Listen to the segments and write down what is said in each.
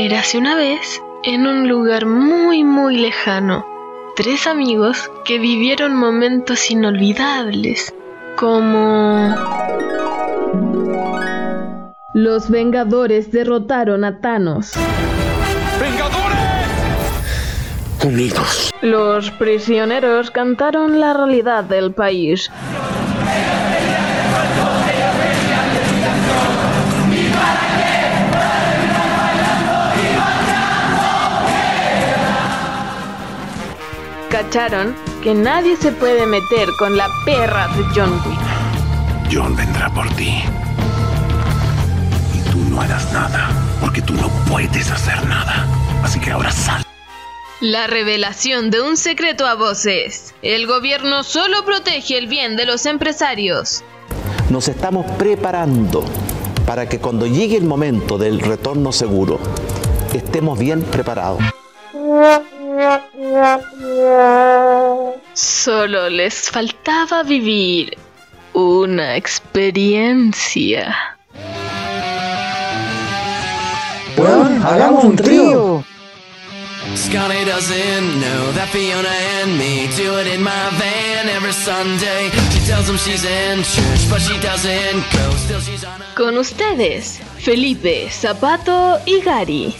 Érase una vez, en un lugar muy muy lejano, tres amigos que vivieron momentos inolvidables, como... Los Vengadores derrotaron a Thanos. ¡Vengadores! Unidos. Los prisioneros cantaron la realidad del país. Cacharon que nadie se puede meter con la perra de John Wick. John vendrá por ti. Y tú no harás nada, porque tú no puedes hacer nada. Así que ahora sal. La revelación de un secreto a voces. El gobierno solo protege el bien de los empresarios. Nos estamos preparando para que cuando llegue el momento del retorno seguro, estemos bien preparados. Solo les faltaba vivir una experiencia. Weón, hagamos un trío. Scotty doesn't know that Fiona and me do it in my van every Sunday. She tells him she's in church, but she doesn't go. Still, she's on a Con ustedes, Felipe, Zapato y Gary.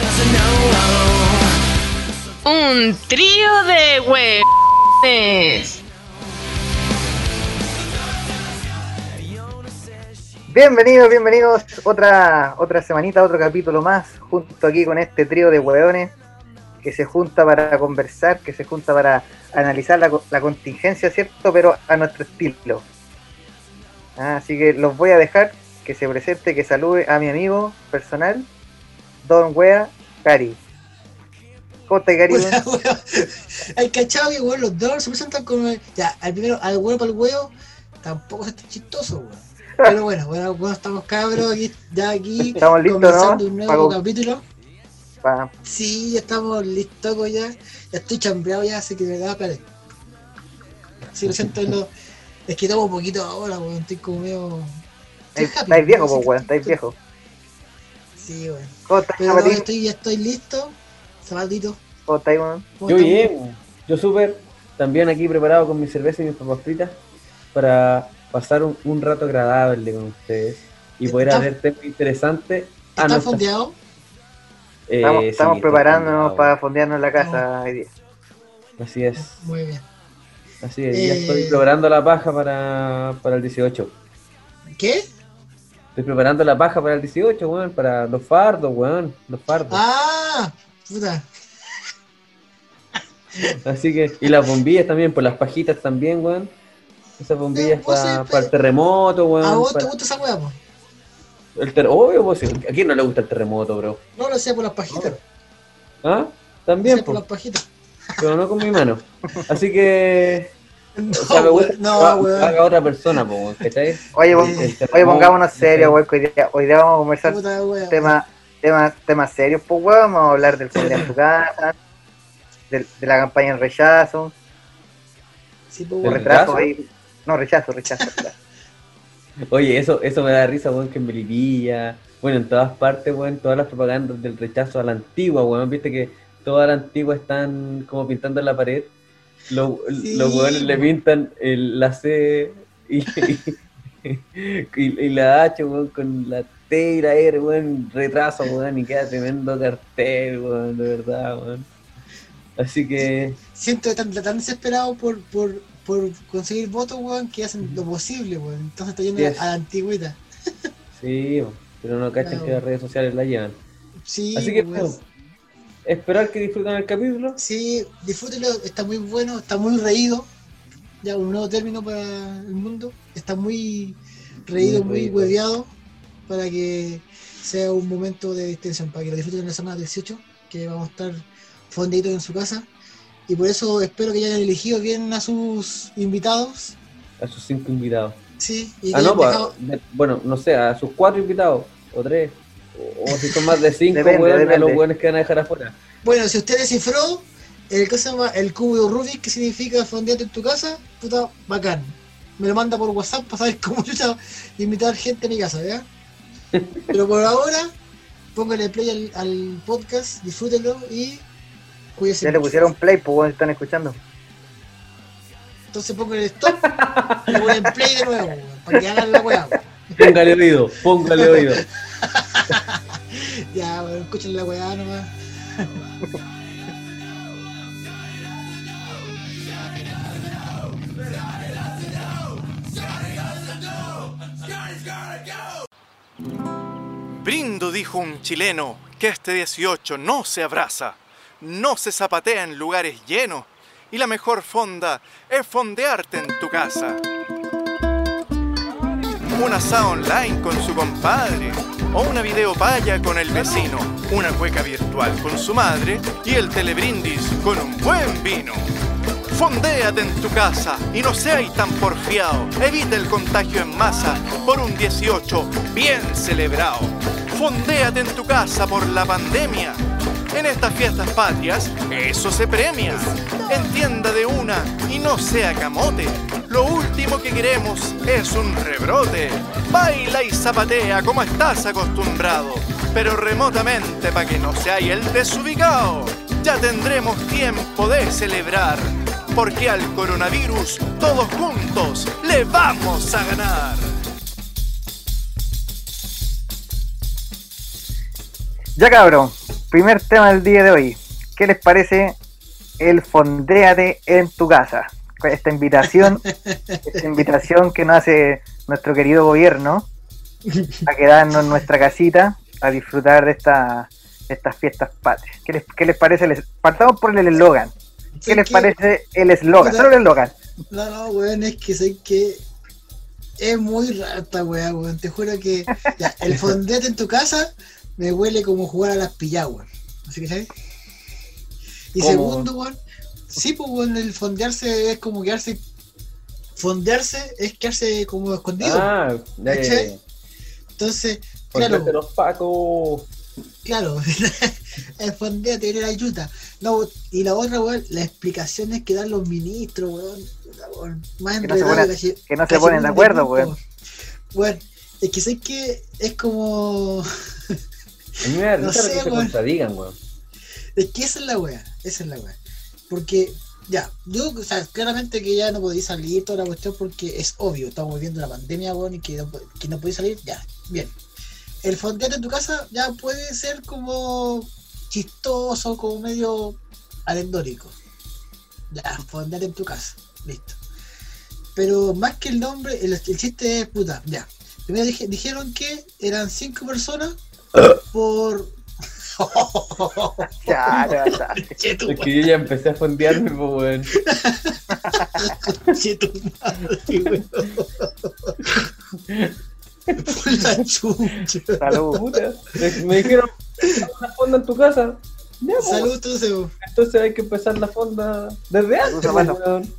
doesn't know. Un trío de huevones. Bienvenidos, bienvenidos. Otra, otra semanita, otro capítulo más, junto aquí con este trío de hueones que se junta para conversar, que se junta para analizar la, la contingencia, ¿cierto? Pero a nuestro estilo. Ah, así que los voy a dejar que se presente, que salude a mi amigo personal, Don Wea, Cari. ¿Cómo? Hola, weón. Hay cachado que weón, los dos se presentan como. Ya, al primero, al huevo para el huevo, tampoco es tan chistoso, weón. Pero bueno, bueno, bueno, estamos cabros, aquí, ya aquí, Estamos listos, comenzando ¿no? un nuevo capítulo. Pa- Sí, ya estamos listos ya. Ya estoy chambreado ya, así que me da espérate. Sí, lo siento, lo- es que tomo un poquito ahora, weón, estoy como medio. estoy Estáis happy, estáis viejo, pues, weón, estáis viejo. Sí, weón. ¿Cómo estás, Pero no, estoy, ya estoy listo. Zapatito. ¿Cómo estáis, Yo bien, yo súper, también aquí preparado con mi cerveza y mis papas fritas para pasar un, un rato agradable con ustedes y poder ¿Estás- hacer temas interesantes. Ah, ¿Estás no, está- fondeado? eh, Estamos, sí, estamos preparándonos para fondearnos en la casa hoy día. Así es, Muy bien. así es, ya Eh, estoy preparando la paja para, para el 18. ¿Qué? Estoy preparando la paja para el 18, weón, para los fardos, weón, los fardos. Ah, puta. Así que, y las bombillas también, pues las pajitas también, weón. Esas bombillas vos para sí, el terremoto, weón. ¿A vos te gusta esa weá, po? el ter- Obvio, pues, ¿a quién no le gusta el terremoto, bro? No lo sé por las pajitas. ¿Ah? Lo También, sé por pues. las pajitas. pero no con mi mano. Así que. No, o sea, me gusta que no, haga otra persona, pues, weón, ¿cachai? Oye, oye, pongámonos serios, weón, que hoy día, hoy día vamos a conversar Puta weón. Temas temas serios, pues, weón. Vamos a hablar del fondo en tu casa, del- de la campaña en rechazo, Sí, pues, ¿Del weón. retraso rechazo? ahí. No, rechazo, rechazo. Oye, eso, eso me da risa, weón, que en Melipilla, bueno, en todas partes, weón, todas las propagandas del rechazo a la antigua, weón, viste que toda la antigua están como pintando en la pared. Los, Sí, los weones le pintan el, la C y, y, y la H, weón, con la T y la R, weón, retraso, weón, y queda tremendo cartel, weón, de verdad, weón. Así que, Siento tan, tan desesperado por, por, por conseguir votos, weón, que hacen lo posible, weón. Entonces está yendo Yes. a la antigüita. sí, pero no cachan No. que las redes sociales la llevan. Sí, Así que, weón. esperar que disfruten el capítulo. Sí, disfrútelo, está muy bueno, está muy reído. Ya, un nuevo término para el mundo. Está muy reído, Muy muy hueveado para que sea un momento de distensión, para que lo disfruten en la semana 18, que vamos a estar fonditos en su casa. Y por eso espero que hayan elegido bien a sus invitados. a sus cinco invitados. Sí, y que Ah, no, pues, dejado- de- bueno, no sé, a sus cuatro invitados, o tres, o, o si son más de cinco, Depende, weón, a depende. los weones que van a dejar afuera. Bueno, si usted descifró el, ¿qué se llama? el cubo de Rubik, que significa fondearte en tu casa, puta, bacán. Me lo manda por WhatsApp para saber cómo yo invitar gente a mi casa, ¿ya? Pero por ahora, póngale play al, al podcast, disfrútenlo y cuídense. Ya le pusieron play, pues están escuchando. Entonces póngale stop y ponen play de nuevo, para que hagan la weá. Póngale oído, póngale oído. Ya, weón, escuchen la weá nomás. Brindo, dijo un chileno, que este 18 no se abraza, no se zapatea en lugares llenos y la mejor fonda es fondearte en tu casa. Un asado online con su compadre o una videopalla con el vecino, una cueca virtual con su madre y el telebrindis con un buen vino. Fondéate en tu casa y no seas tan porfiado. Evita el contagio en masa por un 18 bien celebrado. Fondéate en tu casa por la pandemia. En estas fiestas patrias, eso se premia. Entienda de una y no sea camote. Lo último que queremos es un rebrote. Baila y zapatea como estás acostumbrado, pero remotamente para que no sea el desubicado. Ya tendremos tiempo de celebrar, porque al coronavirus todos juntos le vamos a ganar. Ya cabrón, primer tema del día de hoy. ¿Qué les parece el fondéate en tu casa? Esta invitación, esta invitación que nos hace nuestro querido gobierno a quedarnos en nuestra casita a disfrutar de esta, estas fiestas patrias. ¿Qué les, qué les parece? el es- Partamos por el eslogan. ¿Qué ¿Sabes les parece el eslogan? Solo el eslogan. No, no, weón, es que sé que es muy esta weá, weón. Te juro que ya, el fondete en tu casa me huele como jugar a las pillaguas. ¿Así que sabes? Y ¿Cómo? segundo, weón, sí, pues weón, el fondearse es como quedarse. Fondearse es quedarse como escondido. Ah. ¿Cachai? Entonces, claro, los pacos. claro, el fondeate era la ayuda. No, y la otra, weón, las explicaciones que dan los ministros, weón. Más Que no se enredado ponen- casi- que no se ponen de acuerdo, weón. Bueno, es que sé que es como. A mí me da No sé, que se contradigan, weón. Es que esa es la wea, esa es la wea. Porque, ya, yo, o sea, claramente que ya no podéis salir toda la cuestión porque es obvio, estamos viviendo la pandemia, weón, y que no, po- que no podéis salir, ya, bien. El fondeate en tu casa ya puede ser como chistoso, como medio anecdórico. Ya, fondeate en tu casa, listo. Pero más que el nombre, el, el chiste es puta, ya. Primero dije- dijeron que eran cinco personas por. Ya, ya, ya. Che, tu Es que yo ya empecé a fondearme, pues, weón. Che, tu madre, weón. Por la chucha. Salud. Puta. Me- dijeron, "Haz una fonda en tu casa. Ya, pues, Salud, entonces, weón. Entonces hay que empezar la fonda desde antes, weón.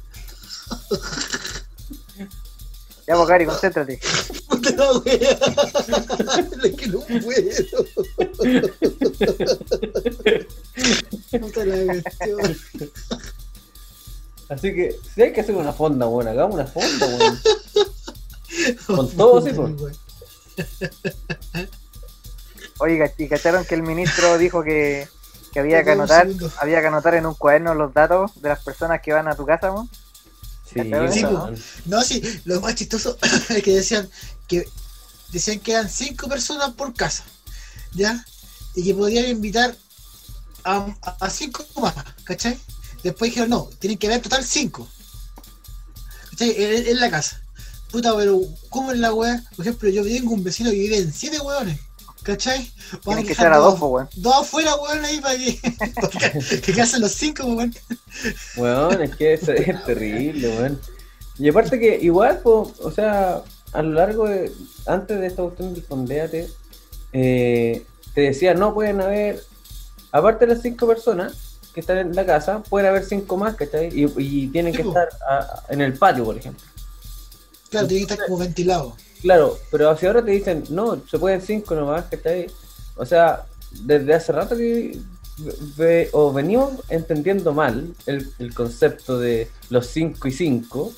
Ya, pues, Gary, concéntrate. Puta la wea. Es que no puedo. Puta la cuestión. Así que, si hay que hacer una fonda, weón, hagamos una fonda, weón. Con todo, sí, pues. weón. Oye, ¿y cacharon que el ministro dijo que, que había que anotar, había que anotar en un cuaderno los datos de las personas que van a tu casa, mo? Sí, Sí, weón. No, sí, lo más chistoso es que decían que decían que eran cinco personas por casa, ¿ya? Y que podían invitar a, a- cinco más, ¿cachai? Después dijeron, no, tienen que haber en total cinco, ¿cachai? En, en la casa. Puta, pero ¿cómo es la weá? Por ejemplo, yo tengo un vecino que vive en siete weones, ¿cachai? Tienen que echar a dos, po, weón. Dos afuera, weón, ahí para que, que, casen los cinco, weón. Weón, es que es, es terrible, weón. Y aparte que igual, po, o sea, a lo largo de, antes de esta cuestión del fondéate, eh, te decía, no pueden haber, aparte de las cinco personas que están en la casa, pueden haber cinco más, ¿cachai? Y, y tienen Sí, que po. estar a- en el patio, por ejemplo. Claro, tiene que estar como ventilado. Claro, pero hacia ahora te dicen, no, se pueden cinco nomás, ¿cachai? O sea, desde hace rato que ve- o venimos entendiendo mal el, el concepto de los cinco y cinco,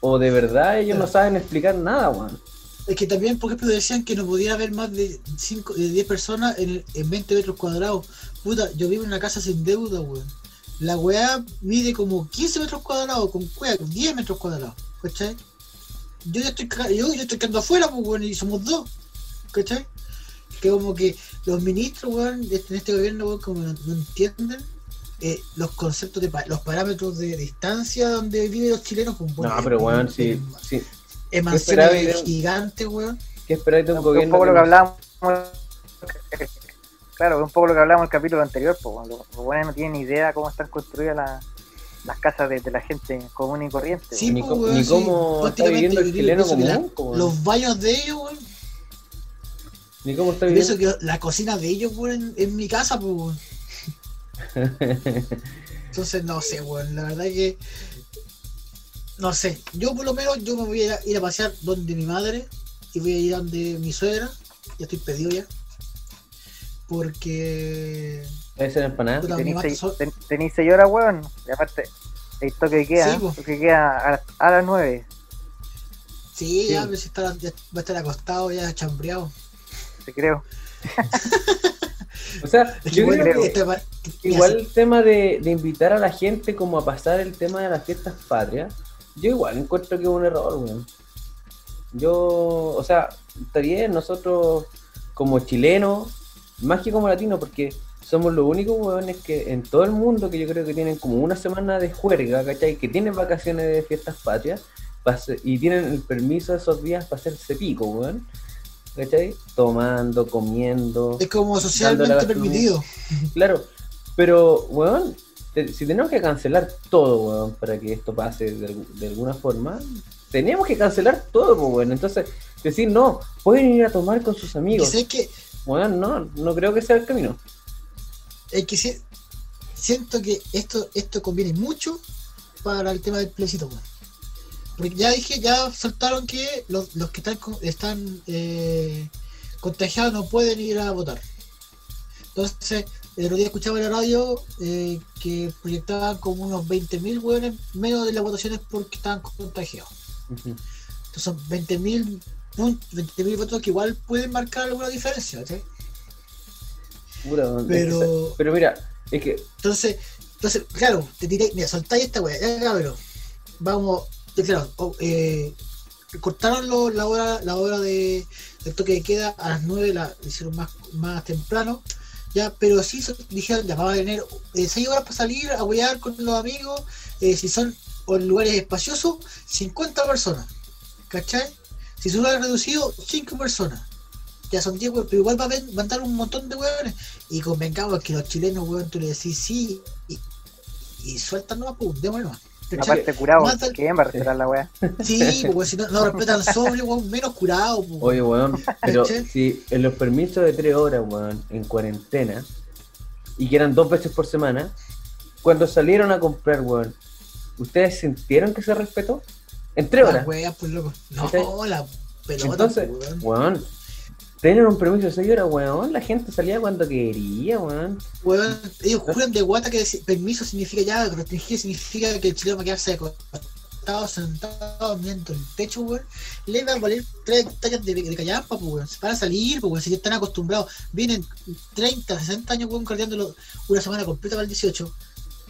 o de verdad ellos no saben explicar nada, weón. Es que también, por ejemplo, decían que no podía haber más de 5, de 10 personas en, en 20 metros cuadrados. Puta, yo vivo en una casa sin deuda, weón. La weá mide como 15 metros cuadrados, con weá, 10 metros cuadrados, ¿cachai? Yo ya estoy, ca- yo, yo estoy quedando afuera, pues, weón, y somos dos, ¿cachai? Que como que los ministros, weón, este- en este gobierno, weón, como no, no entienden eh, los conceptos de pa- los parámetros de distancia donde viven los chilenos, pues, No, pero weón, sí, sí. De- gigante, weón. ¿Qué esperáis de un un gobierno? poco lo que hablábamos. Claro, un poco lo que hablábamos en el capítulo anterior, pues bueno, los, los buenos no tienen idea cómo están construidas las, las casas de, de la gente común y corriente. Sí, Ni pues, co- weón, ni sí. cómo está Prácticamente viviendo el chileno común, la- como- Los baños de ellos, weón. Ni cómo está viviendo. pienso que la cocina de ellos, weón, en, en mi casa, pues, weón. Entonces, no sé, weón. La verdad que. No sé. Yo, por lo menos, yo me voy a ir a, ir a pasear donde mi madre y voy a ir donde mi suegra. Ya estoy pedido ya. Porque. ¿Es en empanada? Puta, mi Tenéis seis, so- ten- tenéis seis horas, weón. Y aparte, el toque que queda, Sí, porque queda a, las- a las nueve, Sí, ya, Sí. pues, está- ya va a estar acostado, ya chambreado. te creo. O sea, yo bueno, creo que este igual el tema de, de invitar a la gente como a pasar el tema de las fiestas patrias, yo igual encuentro que es un error, weón. Yo, o sea, está bien, nosotros como chilenos, más que como latinos, porque somos los únicos weones que en todo el mundo que yo creo que tienen como una semana de juerga, ¿cachai? Que tienen vacaciones de fiestas patrias y tienen el permiso de esos días para hacerse pico, weón. ¿Cachai? Tomando, comiendo. Es como socialmente permitido. Claro, pero, weón, te- si tenemos que cancelar todo, weón, para que esto pase de, algu- de alguna forma, tenemos que cancelar todo, pues, weón. Entonces, decir, no, pueden ir a tomar con sus amigos. Weón, no, no creo que sea el camino. Es que si- siento que esto esto conviene mucho para el tema del plebiscito, weón. Porque ya dije, ya soltaron que los, los que están están eh, contagiados no pueden ir a votar. Entonces, el otro día escuchaba en la radio eh, que proyectaban como unos 20.000 hueones menos de las votaciones porque estaban contagiados. Ujú. Entonces son 20.000 pun- 20.000 votos que igual pueden marcar alguna diferencia, ¿sí? Pero- pero mira, es que Entonces, entonces, claro, te tiré, mira, soltáis esta weá, ya cabrón. Vamos, ya, claro, oh, eh, cortaron lo- la hora, la hora de, del toque de queda a las 9, la hicieron más, más temprano, ya, pero sí dijeron, ya vamos a tener 6 horas para salir a huear con los amigos, eh, si son en lugares espaciosos, 50 personas, ¿cachai? Si son lugares reducidos, 5 personas. Ya son 10 weón, pero igual va a haber- va a andar un montón de hueones. Y convengamos que los chilenos, weón, tú le decís sí y, y sueltan nomás, pum, démosle nomás. ¿Cachai? Aparte, curado, Mata- ¿quién va a respetar la weá? Sí, pues weón, si no, no respetan sobre, weón, menos curado, pues. Oye, weón, pero si en los permisos de tres horas, weón, en cuarentena, y que eran dos veces por semana, cuando salieron a comprar, weón, ¿ustedes sintieron que se respetó? En tres Las horas. weas, pues loco. No, la pelota, Entonces, pues, weón. weón, tener un permiso de seis horas, weón, la gente salía cuando quería, weón. Weón, ellos juran de guata que permiso significa ya, restringir significa que el chileno va a quedarse acostado, sentado, mirando el techo, weón. Le va a valer tres hectáreas de, de callampa, pues, weón. Para salir, pues, weón, si están acostumbrados. Vienen 30, 60 años, weón, cargándolo una semana completa para el 18.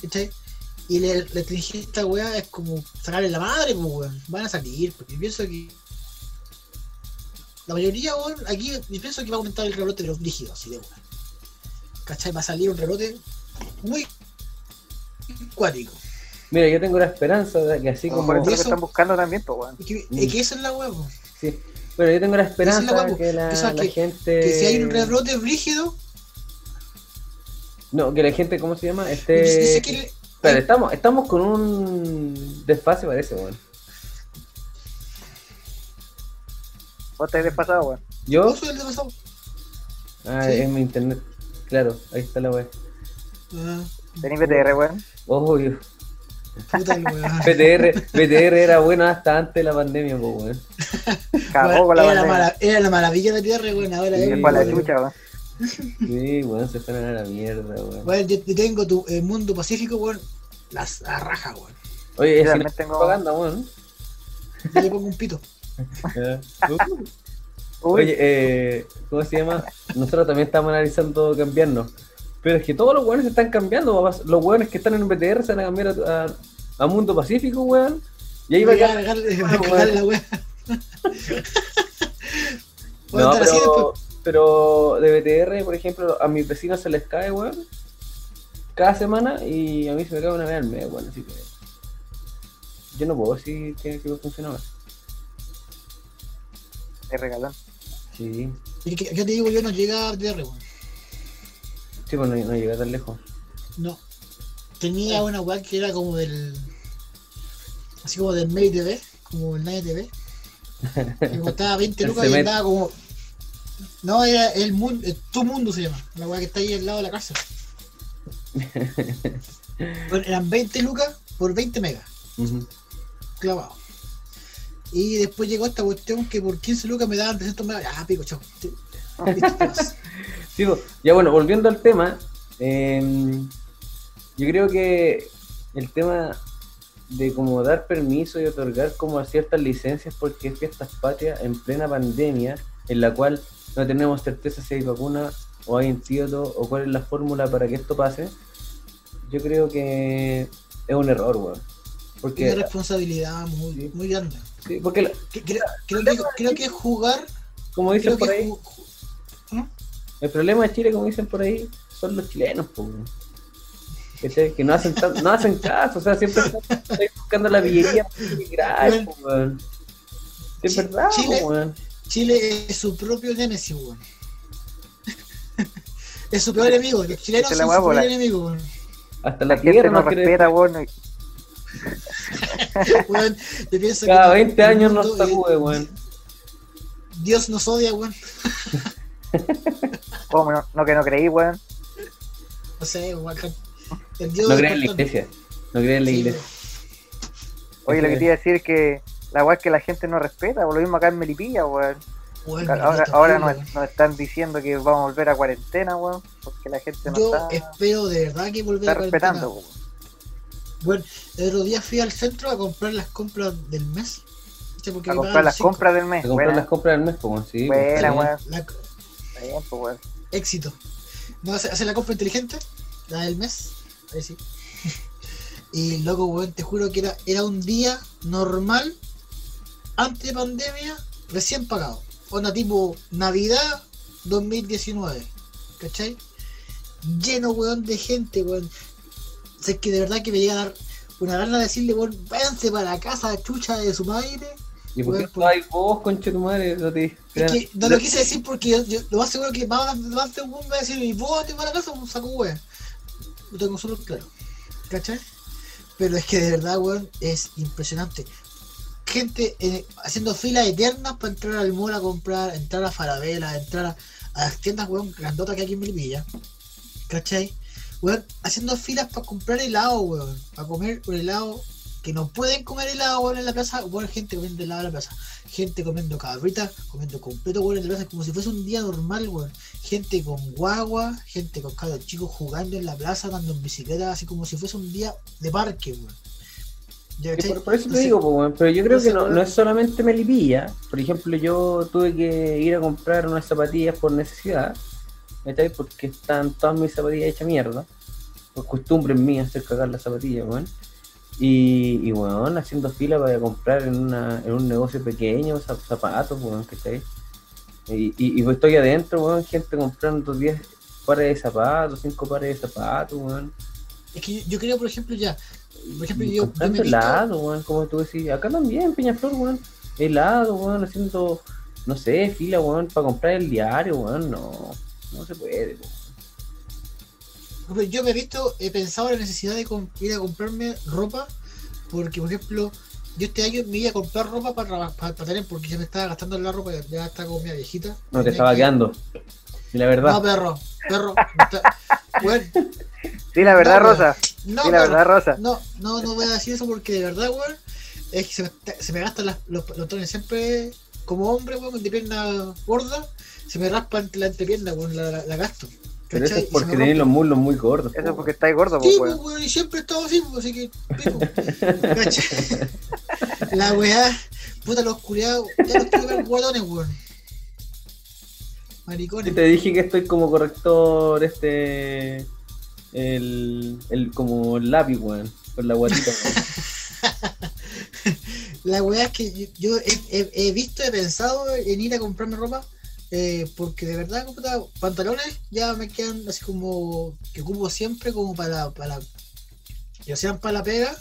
¿Cachai? Y le restringir esta weá es como sacarle la madre, pues, weón. Van a salir, porque pienso que. La mayoría, weón, aquí yo pienso que va a aumentar el rebrote de los lígidos, así de una. ¿Cachai? Va a salir un rebrote muy cuático. Mira, yo tengo la esperanza de que así Como por eso que están buscando también, pues weón. Es que, Mm. es que esa es la po. Sí. Bueno, yo tengo la esperanza es la huevo, que la, que sea la que- gente... Que si hay un rebrote rígido, No, que la gente, ¿cómo se llama? Este... dice que le- Espera, estamos, estamos con un desfase, parece, weón. Vos te has despasado, weón. ¿Yo? ¿Vos sos el de pasado? Ah, Sí. en mi internet. Claro, ahí está la weá. Ah, Tenís BTR, weón. Obvio. puta. BTR, BTR era bueno hasta antes de la pandemia, pues, weón. Cagó con la era, la era la maravilla de tierra, weón. Ahora Sí, es Se fue a la chucha, weón. Sí, weón, se fueron a la mierda, weón. Weón, yo yo tengo tu el mundo pacífico, weón. Las a raja, weón. Oye, Yo si también no tengo- propaganda, weón. Yo le pongo un pito. Uy, Oye, eh, ¿cómo se llama? Nosotros también estamos analizando cambiarnos. Pero es que todos los weones se están cambiando. Los weones que están en BTR se van a cambiar a, a- a Mundo Pacífico, weón. Y ahí va a Voy a quedar- cagarle- voy a cagarle la wea. Voy a No, pero, pero de BTR, por ejemplo, a mis vecinos se les cae, weón. Cada semana y a mí se me cae una vez al mes, weón. Así que. Yo no puedo decir que, que me es regalón. Sí. Que- Yo te digo, yo no llega a BTR, weón. Sí, pues no, no llega tan lejos. No. Tenía una weá que era como del. Así como del Made TV, como el Night TV. Que costaba 20 El lucas y andaba como. No, era el mundo, tu mundo se llama, la weá que está ahí al lado de la cárcel. Bueno, eran 20 lucas por 20 megas, clavado. Y después llegó esta cuestión que por 15 lucas me daban 300 megas. Ah, pico, chao. Sí, pues, ya bueno, volviendo al tema, em, yo creo que el tema de como dar permiso y otorgar como ciertas licencias porque es fiestas patrias en plena pandemia, en la cual no tenemos certeza si hay vacuna o hay antídoto o cuál es la fórmula para que esto pase, yo creo que es un error, weón. Porque, responsabilidad muy, muy grande. sí, porque la- Que- Creo, creo que, creo que jugar. como dicen por que ahí, ju- El problema de Chile, como dicen por ahí, son los chilenos, po. ¿Cachai? Que no hacen, tan- no hacen caso, o sea, siempre están están buscando la grave, po. Sí, Es Chi- verdad, po, Chile- weón. Chile es su propio némesis, weón. es su peor enemigo. Los chilenos son su peor enemigo, weón. Hasta la, La gente no respeta, weón. Weón, yo pienso Cada que 20 el años mundo, nos sacude, eh, weón. Dios nos odia, weón. ¿Cómo no? No, que no creí, weón. No sé, weón. El Dios No del creen en la iglesia. No creen en la Sí, iglesia. Oye, lo que te iba a decir es que la weá es que la gente no respeta, por lo mismo acá en Melipilla, weón. weón, Ahora, ahora nos, nos están diciendo que vamos a volver a cuarentena, weón, porque la gente no Yo está, espero de verdad que volver está a cuarentena. respetando, weón. Bueno, el otro día fui al centro a comprar las compras del mes. ¿cachai? Porque A me comprar las cinco. compras del mes, Se compran buena, las compras del mes, po, weón, sí. buena, está bien. weón. La- pues, weón. éxito. No, hace, hace la compra inteligente, la del mes, ahí sí. Y loco, weón, te juro que era, era un día normal, antes de pandemia, recién pagado. Onda tipo Navidad 2019, ¿cachai? Lleno, weón, de gente, weón. O sea, es que de verdad que me llega a dar una gana de decirle, weón, váyanse para la casa chucha de su madre. ¿Y por qué weón, estabas vos, conche tu madre? No te Es que no lo quise decir porque yo, yo- lo más seguro que más, más de un weón va a decir, y vos te vas a la casa, un saco weón. Lo tengo solo claro. ¿Cachai? Pero es que de verdad, weón, es impresionante. Gente eh, haciendo filas eternas para entrar al mall a comprar, entrar a Farabela, entrar a, a las tiendas, weón, grandotas que hay aquí en Melipilla. ¿Cachai? Weón, haciendo filas para comprar helado, weón. Para comer un helado que no pueden comer helado, weón, en la plaza. Weón, gente comiendo helado en la plaza. Gente comiendo cabrita, comiendo completo, weón, en la plaza. Como si fuese un día normal, weón. Gente con guagua, gente con cabros chicos jugando en la plaza, andando en bicicleta, así como si fuese un día de parque, weón. ¿Ya, Sí? Por, por eso te digo, pero yo creo que no, no es solamente Melipilla. Por ejemplo, yo tuve que ir a comprar unas zapatillas por necesidad, ¿cachai? Porque están todas mis zapatillas hechas mierda. Por costumbre mía hacer cagar las zapatillas, weón. Y, y weón, haciendo fila para comprar en, una, en un negocio pequeño zap- zapatos, weón, ¿cachai? Y, y, y pues estoy adentro, weón, gente comprando 10 pares de zapatos, 5 pares de zapatos, weón. Es que yo, creo, por ejemplo, ya. Por ejemplo, yo, yo me helado, weón, como tú decís. Acá también, Peñaflor, weón. Helado, weón, haciendo, no sé, fila, weón, para comprar el diario, weón. No, no se puede, ejemplo, Yo me he visto, he pensado en la necesidad de ir a comprarme ropa, porque por ejemplo, yo este año me iba a comprar ropa para, para, para tener, porque ya me estaba gastando en la ropa, ya, ya está como mi viejita. No te estaba que- quedando. Y la verdad, No, perro, perro. está- Sí, la verdad, No. Rosa. no, Sí, la perro. verdad, Rosa. No, no, no voy a decir eso porque de verdad, weón, es que se me, se me gastan las- los los pantalones siempre como hombre, weón, de pierna gorda, se me raspa la entrepierna, weón, la, la, la gasto. pero eso ¿cachai? es porque rompe. los muslos muy gordos. Eso es porque estáis gordo, Sí, pues, weón. y siempre he estado así, pues, así que, pico. La weá, puta, los culiados, ya los quiero ver guardones, weón. Maricones. Y te dije que estoy como corrector, este. El. el como el lápiz, weón. Con la guatita, weón. La weá es que yo, yo he, he- he visto, he pensado en ir a comprarme ropa. Eh, porque de verdad, puta, pantalones ya me quedan así como que ocupo siempre como para, para ya sean para la pega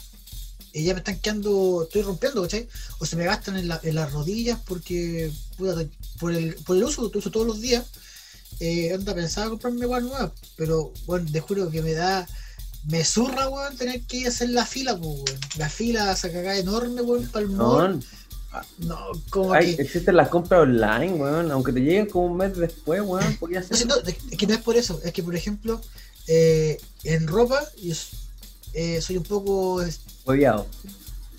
y ya me están quedando, estoy rompiendo, ¿cachai? O se me gastan en, la- en las rodillas porque puta, por, el, por el uso que uso todos los días, eh, anda pensaba comprarme igual nueva, pero bueno, te juro que me da, me zurra, weón, tener que ir a hacer la fila, pues, weón. La fila esa cagada enorme, weón, para el mall. Weón, No, como hay- que. existen las compras online, weón. Aunque te lleguen como un mes después, weón. Podría No, sí, no, es que no es por eso, es que por ejemplo, eh, en ropa, yo eh, soy un poco. Hueviado.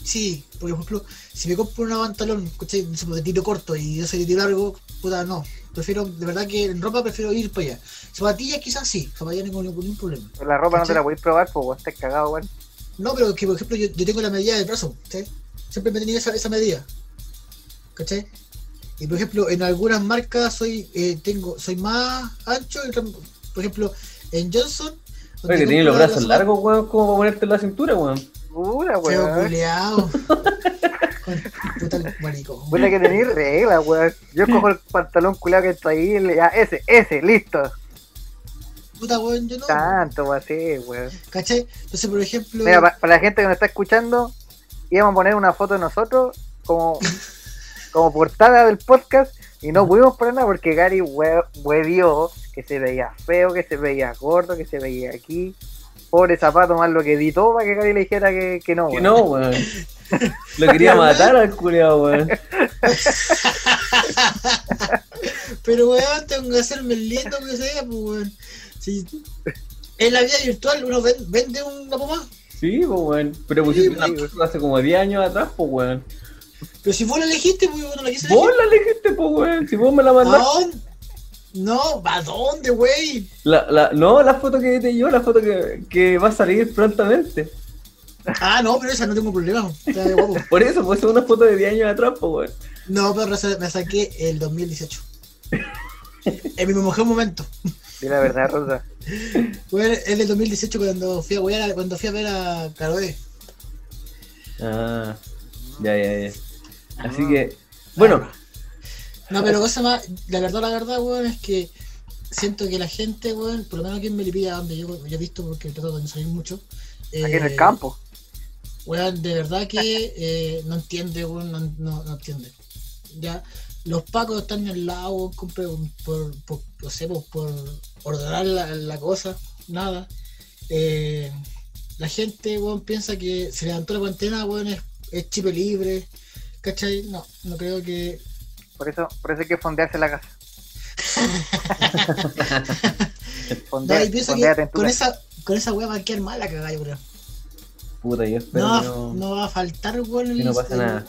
Sí, por ejemplo, si me compro una pantalón, sé, de tiro corto y yo soy de tiro largo, puta, no. Prefiero, de verdad que en ropa prefiero ir para allá. Zapatillas quizás sí, zapatillas no tengo ningún problema. Pero la ropa no te la podéis probar, pues vos estás cagado, weón. No, pero que por ejemplo yo, yo tengo la medida del brazo, ¿cachai? Siempre me he tenido esa, esa medida. ¿Cachai? Y por ejemplo, en algunas marcas soy eh, tengo soy más ancho, por ejemplo, en Johnson. Oye, que tienes los brazos largos, weón, como para ponerte en la cintura, weón. Pura, Feo weón. culeado. El maricón. Buena que tenéis regla, weón. Yo cojo el pantalón culiado que está ahí, ya, ese, ese, listo. Puta weón, yo no. Tanto, weón, sí, weón. ¿Cachai? Entonces, por ejemplo. Mira, pa- para la gente que nos está escuchando, íbamos a poner una foto de nosotros como, como portada del podcast y no pudimos poner nada porque Gary hue- huevió que se veía feo, que se veía gordo, que se veía aquí. Pobre zapato, más lo que editó para que Gary le dijera que, que no, Que no, weón. Lo quería matar al culiado, weón. Pero weón, tengo que hacerme el lindo que sea, pues weón. Si en la vida virtual uno ven- vende una pomada. Sí, pues, weón. Pero pusiste Sí, una foto hace como 10 años atrás, pues, weón. Pero si vos la elegiste, pues no la quise Vos elegir. la elegiste, pues, weón. Si vos me la ¿A mandaste. dónde? No, ¿a dónde, wey? La, la, no, la foto que edité yo, la foto que, que va a salir prontamente. Ah, no, pero esa no tengo problema. Por eso, pues es una foto de 10 años atrás, pues, weón. No, pero me saqué el 2018. en mi mejor momento. Sí, la verdad, Rosa. Fue el del 2018 cuando fui a- cuando fui a ver a Caroe. Ah, ya, ya, ya. Así que, bueno, No, pero cosa más, la verdad, la verdad, weón, es que siento que la gente, weón, por lo menos aquí en Melipilla, donde yo, yo he visto porque trato de no salir mucho. Aquí en el eh, campo. Weón, de verdad que eh, no entiende, weón, no, no, no entiende. Ya, los pacos están en el lado, weón, por, por, no sé, pues, por ordenar la, la cosa, nada. Eh, la gente, weón, piensa que se levantó la cuarentena, weón, es, es chip libre, ¿cachai? No, no creo que... Por eso, por eso hay que fondearse la casa. No, y pienso que con esa, con esa weá va a quedar mal la cagada, yo creo. puta, yo espero No, que no. no va a faltar, weón. que no pasa el- nada.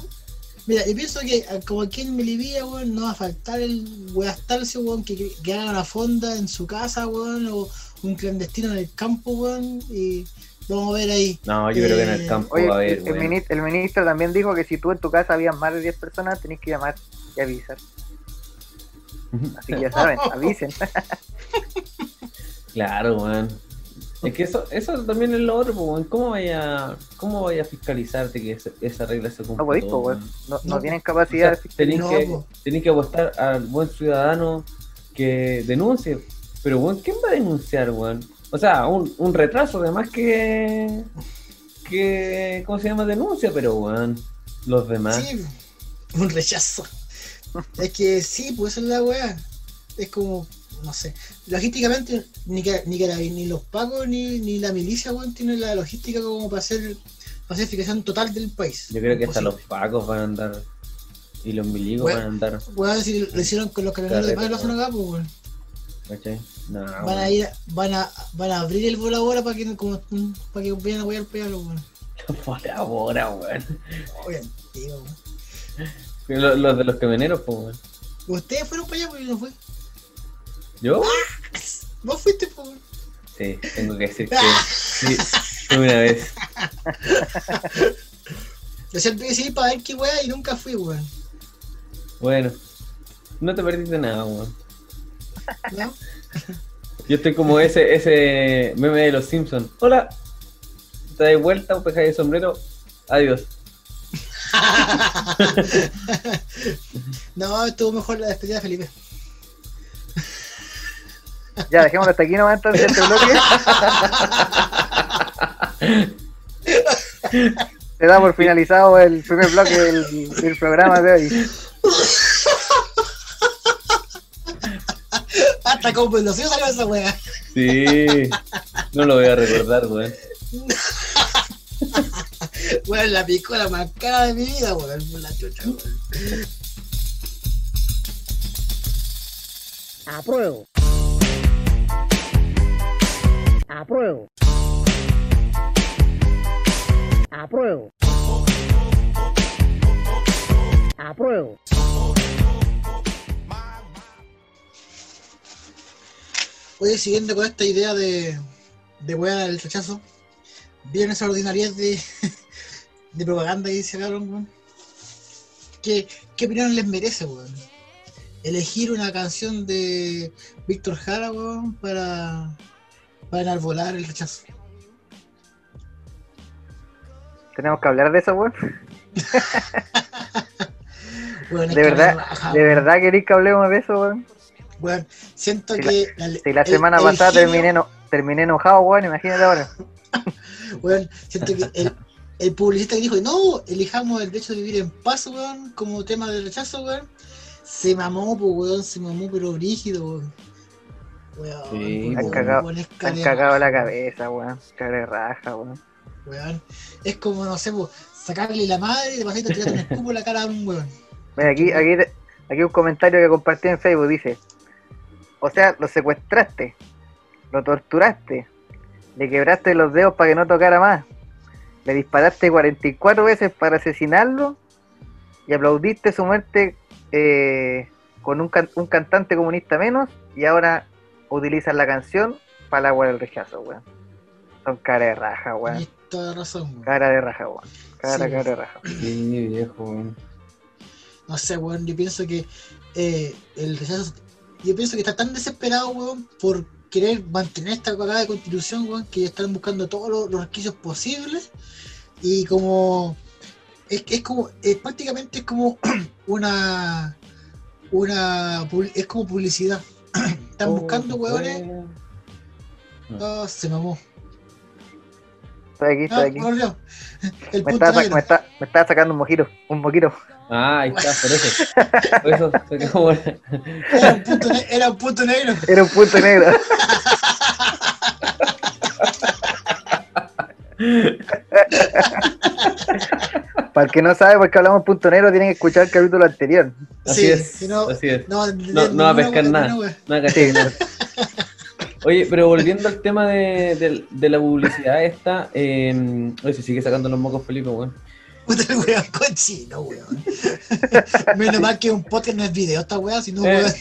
Mira, yo pienso que ah, como aquí en Melivilla, weón, no va a faltar el weastarse, weón, que, que, que haga una fonda en su casa, weón, o un clandestino en el campo, weón, y vamos a ver ahí. No, yo creo que en el Eh, campo Oye, va a haber, el, ministro también dijo que si tú en tu casa habías más de 10 personas, tenés que llamar y avisar. Así que ya saben, avisen. Claro, weón. Es que eso, eso también es lo otro, pues, weón. ¿Cómo vaya, cómo vaya a fiscalizarte que esa, esa regla se cumpla? No podéis, todo, po, weón. weón? No, No, no tienen O capacidad sea, de tenéis No, que, po. tenéis que apostar al buen ciudadano que denuncie. Pero, weón, ¿quién va a denunciar, weón? O sea, un, un retraso, además que, que. ¿Cómo se llama? Denuncia, pero, weón. Los demás. Sí, un rechazo. es que sí, pues esa es la weá. Es como, no sé. Logísticamente, ni, que, ni, ni los pagos ni, ni la milicia, weón, tienen la logística como para hacer pacificación total del país. Yo creo que hasta los pacos van a andar. Y los milicos van a andar. Weón, si lo hicieron con los camioneros de paz, lo hacen acá, pues, weón. ¿Cachai? No, Van a ir, van a, van a abrir el volador para que, como, para que vayan a wear pegalo, weón. Por ahora, weón. Oye, tío, weón. Los, los de los camioneros, pues, weón. Ustedes fueron para allá, porque yo no fui. ¿Yo? Vos fuiste, pues, weón. Sí, tengo que decir que sí, fue una vez. Yo siempre ir para ver qué weá y nunca fui, weón. Bueno, no te perdiste nada, weón. ¿No? Yo estoy como ese, ese meme de los Simpsons. Hola. Te das vuelta, un pejáis de sombrero. Adiós. no, estuvo mejor la despedida de Felipe. Ya, dejémoslo hasta aquí nomás entonces este bloque. Se da por finalizado el primer bloque del, del programa de hoy. Hasta con velocidad salió esa wea. Sí. No lo voy a recordar, weón. Weón, la picola más cara de mi vida, weón. La chucha, weón. Apruebo. Apruebo. Apruebo. Apruebo. Oye, siguiendo con esta idea de, de weá del rechazo, ¿vieron esa ordinariedad de, de propaganda que sacaron, weón? ¿Qué, ¿Qué opinión les merece, weón? Elegir una canción de Víctor Jara, weón, para, para enarbolar el rechazo. Tenemos que hablar de eso, weón. Es De verdad, raja, de weón. verdad queréis que hablemos de eso, weón. Weón, siento Si que. Si la el- semana el pasada genio- terminé, no, terminé enojado, weón, imagínate ahora. Weón, siento que el, el publicista que dijo, no, elijamos el derecho de vivir en paz, weón, como tema de rechazo, weón, se mamó, pues, weón, se mamó, pero brígido, weón. Weón, Sí, weón, Han cagado, han la cabeza, weón. Cara de raja, weón. weón. Es como, no sé, pues, sacarle la madre y de pasito tirarle un escupo en la cara a un weón. Mira, aquí, aquí, aquí un comentario que compartí en Facebook dice: O sea, lo secuestraste, lo torturaste, le quebraste los dedos para que no tocara más, le disparaste 44 veces para asesinarlo y aplaudiste su muerte eh, con un, can- un cantante comunista menos y ahora utilizas la canción para la agua del rechazo, weón. Son cara de raja, weón. Razón, weón. Cara de raja, weón. Cara, Sí, cara de raja. Sí, viejo, weón. No sé, weón, yo pienso que eh, el rechazo. Yo pienso que está tan desesperado, weón, por querer mantener esta cagada de constitución, weón, que están buscando todos los, los requisitos posibles. Y como. Es, es como. es prácticamente es como una. Una. Es como publicidad. Están buscando, Oh, weones. weón. Ah, se mamó. Estoy aquí, estoy Ah, aquí. Me estaba, me, está, me sacando un mojito, un moquito. Ah, ahí está, por eso. Por eso se quedó Era un punto, ne- era un punto negro. Era un punto negro. Para el que no sabe por qué hablamos punto negro, tienen que escuchar el capítulo anterior. Así Sí, es, si no- así es. No, No, no va a pescar nada. Sí. nada. Oye, pero volviendo al tema de, de- de la publicidad esta, eh, oye, se sigue sacando los mocos Felipe, weón. Puta el weón cochino, weón. Menos mal que un podcast no es video esta weá, sino Eh. weón.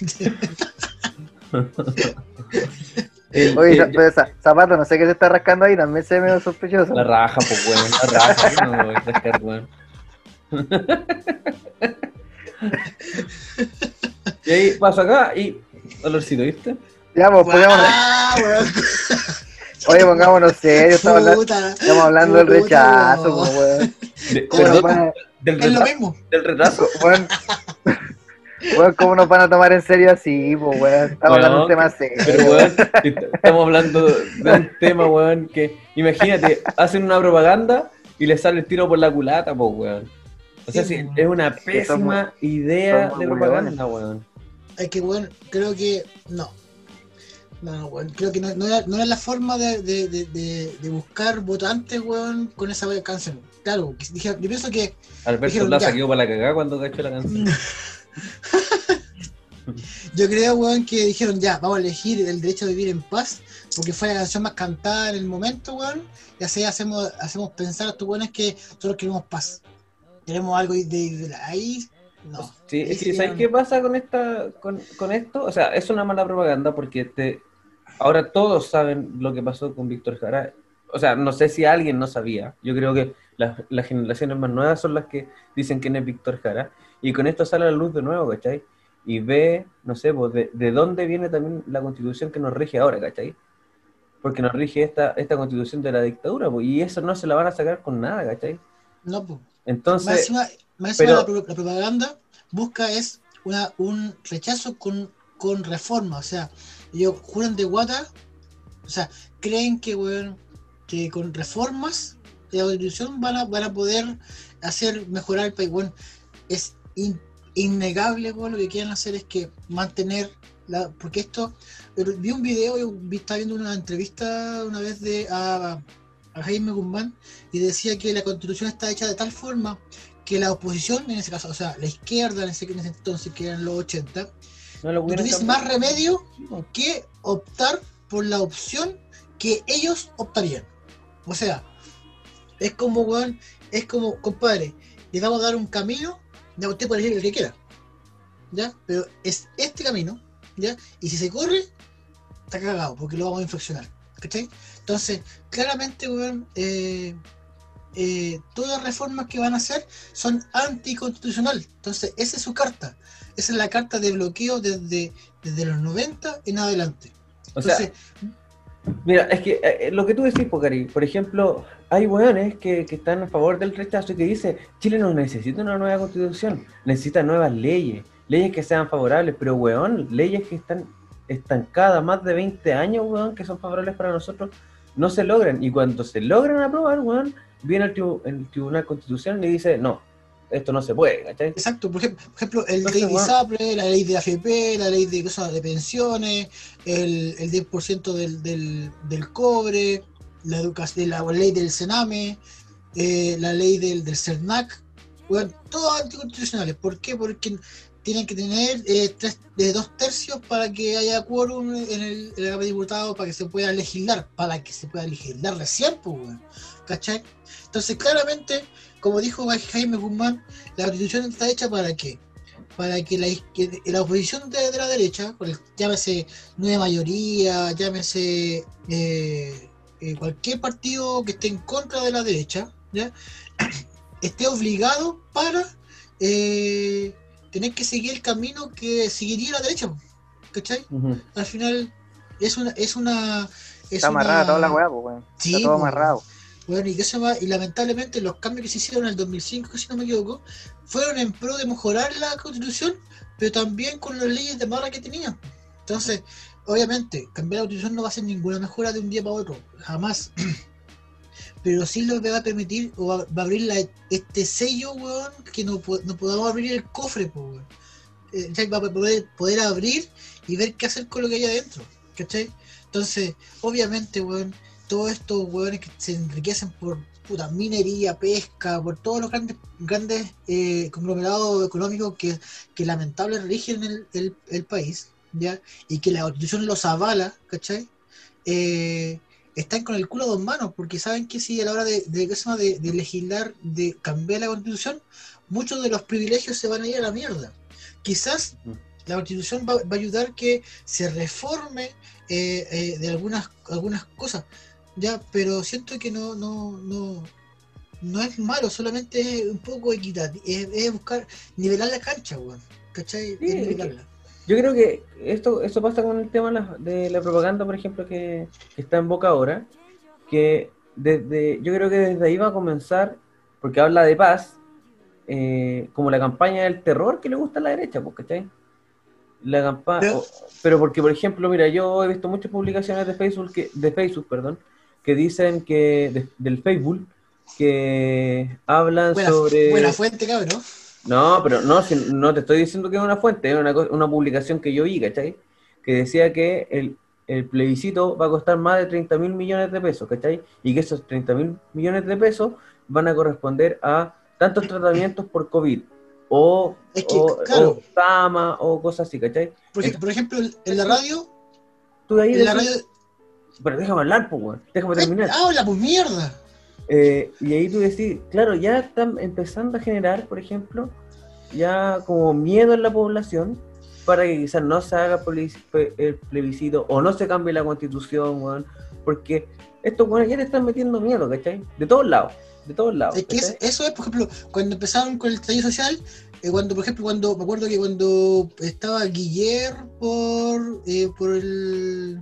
El- Oye, el- pero Za- Zapato, no sé qué se está rascando ahí, también se ve medio sospechoso. la raja, pues, weón, la raja, no me voy a rascar, weón. y ahí paso acá y olorcito, ¿viste? Ya, pues, pongámonos- Ah, weón. Oye, pongámonos serios, estamos hablando, estamos hablando del rechazo, weón. pues, weón. De- ¿Cómo nos perdón, van a- del Es lo retraso, mismo. del retraso. weón? Weón, ¿cómo nos van a tomar en serio así, pues, weón? Estamos hablando de un tema serio. Pero, weón, est- estamos hablando de un tema, weón, que imagínate, hacen una propaganda y le sale el tiro por la culata, pues, weón. O sea, Sí, sí, es una pésima somos- idea somos de propaganda, weón. Es que, weón, creo que no. No, weón, creo que no, no, era la forma de, de, de, de, de buscar votantes, weón, con esa canción. Claro, dije, yo pienso que Alberto Dijeron, Plaza quedó para la cagada cuando cachó la canción. Yo creo, weón, que dijeron ya, vamos a elegir el derecho a vivir en paz, porque fue la canción más cantada en el momento, weón. Y así hacemos, hacemos pensar a estos weones que nosotros queremos paz. Queremos algo de, ahí. No. Sí, es sí ¿sabes qué pasa con esta, con, con esto? O sea, es una mala propaganda porque te, ahora todos saben lo que pasó con Víctor Jara. O sea, no sé si alguien no sabía. Yo creo que las, las generaciones más nuevas son las que dicen quién es Víctor Jara. Y con esto sale a la luz de nuevo, ¿cachai? y ve, no sé, pues, de, de dónde viene también la constitución que nos rige ahora, ¿cachai? Porque nos rige esta, esta constitución de la dictadura, pues, y eso no se la van a sacar con nada, ¿cachai? No, pues. Entonces, Más encima, más encima pero- la, la propaganda busca es una, un rechazo con, con reforma. O sea, ellos juran de guata, o sea, creen que, weón, que con reformas de la constitución van a, van a poder hacer mejorar el país. Weón, es in- innegable, weón, lo que quieren hacer es que mantener la. Porque esto. Vi un video, yo vi- estaba viendo una entrevista una vez de a, a Jaime Guzmán y decía que la constitución está hecha de tal forma que la oposición, en ese caso, o sea, la izquierda en ese, en ese entonces, que eran los 80, no lo más remedio que optar por la opción que ellos optarían. O sea, es como, weón, es como, compadre, le vamos a dar un camino, ya usted puede elegir el que quiera, ¿ya? Pero es este camino, ¿ya? Y si se corre, está cagado, porque lo vamos a infeccionar, ¿cachai? Entonces, claramente, weón, eh, eh, todas las reformas que van a hacer son anticonstitucional. Entonces, esa es su carta. Esa es la carta de bloqueo desde, desde los 90 en adelante. O sea, Mira, es que eh, lo que tú decís, Pocari, por ejemplo, hay hueones que, que están a favor del rechazo y que dicen, Chile no necesita una nueva constitución, necesita nuevas leyes, leyes que sean favorables, pero hueón, leyes que están estancadas más de 20 años, hueón, que son favorables para nosotros, no se logran. Y cuando se logran aprobar, hueón, viene el, tribu- el Tribunal Constitucional y dice, no, esto no se puede, ¿cachai? exacto, por ejemplo, por ejemplo el Entonces, ley de bueno. ISAPRE, la ley de AFP, la ley de cosas de pensiones, el, el 10% del, del, del cobre, la, educación, la ley del Sename, eh, la ley del, del CERNAC, bueno, todos anticonstitucionales. ¿Por qué? Porque tienen que tener eh, de dos tercios para que haya quórum en el, en de Diputados, para que se pueda legislar, para que se pueda legislar recién, pues, weón. ¿cachai? Entonces, claramente, como dijo Jaime Guzmán, la constitución está hecha para qué? Para que la, la oposición de, la derecha, el- llámese nueva mayoría, llámese eh, eh, cualquier partido que esté en contra de la derecha, esté obligado para tener que seguir el camino que seguiría la derecha, ¿cachai? Al final es una... Es una es Está amarrada una- toda la weá, pues, weón. Sí, Está todo amarrado. Bueno, y, qué se llama? y lamentablemente los cambios que se hicieron en el 2005, que si no me equivoco, fueron en pro de mejorar la constitución, pero también con las leyes de mala que tenían. Entonces, obviamente, cambiar la constitución no va a ser ninguna mejora de un día para otro, jamás. Pero sí lo va a permitir, o va, a abrir este sello, weón, que no, no podamos abrir el cofre, pues, weón. Eh, va a poder, poder abrir y ver qué hacer con lo que hay adentro, ¿cachai? Entonces, obviamente, weón, todos estos hueones que se enriquecen por puta minería, pesca, por todos los grandes, grandes eh, conglomerados económicos que, que lamentable rigen el, el- el país, ¿ya? Y que la constitución los avala, ¿cachai? Eh, están con el culo a dos manos, porque saben que si a la hora de, de, ¿qué se llama? de, de legislar, de cambiar la constitución, muchos de los privilegios se van a ir a la mierda. Quizás Mm. la constitución va, va a ayudar que se reforme eh, eh, de algunas, algunas cosas, ya, pero siento que no, no, no, no es malo, solamente es un poco equitativo, es, es buscar nivelar la cancha, weón, ¿cachai? Sí, Es es que- nivelarla. Yo creo que esto, esto pasa con el tema de la, propaganda, por ejemplo, que, que está en boca ahora, que desde, yo creo que desde ahí va a comenzar, porque habla de paz, eh, como la campaña del terror que le gusta a la derecha, pues, ¿cachai? La campaña, Pero- pero porque, por ejemplo, mira, yo he visto muchas publicaciones de Facebook, que, de Facebook, perdón, que dicen que, de- del Facebook, que hablan Buena, sobre... buena fuente, cabrón. No, pero no, si- no te estoy diciendo que es una fuente, es una, una publicación que yo vi, ¿cachai? Que decía que el, el plebiscito va a costar más de 30 mil millones de pesos, ¿cachai? Y que esos 30 mil millones de pesos van a corresponder a tantos tratamientos por COVID, o, Es que, o, claro. o cosas así, ¿cachai? Por, por ejemplo, en la radio, Tú de ahí en la radio, Pero déjame hablar, pues, weón, déjame ¡Ay, terminar. habla, pues mierda. Eh, y ahí tú decís, claro, ya están empezando a generar, por ejemplo, ya como miedo en la población para que quizás no se haga el plebiscito o no se cambie la constitución, weón, porque estos weones ya le están metiendo miedo, ¿cachai? De todos lados, de todos lados. Es que eso es, por ejemplo, cuando empezaron con el estallido social, eh, cuando, por ejemplo, cuando me acuerdo que cuando estaba Guiller por, eh, por el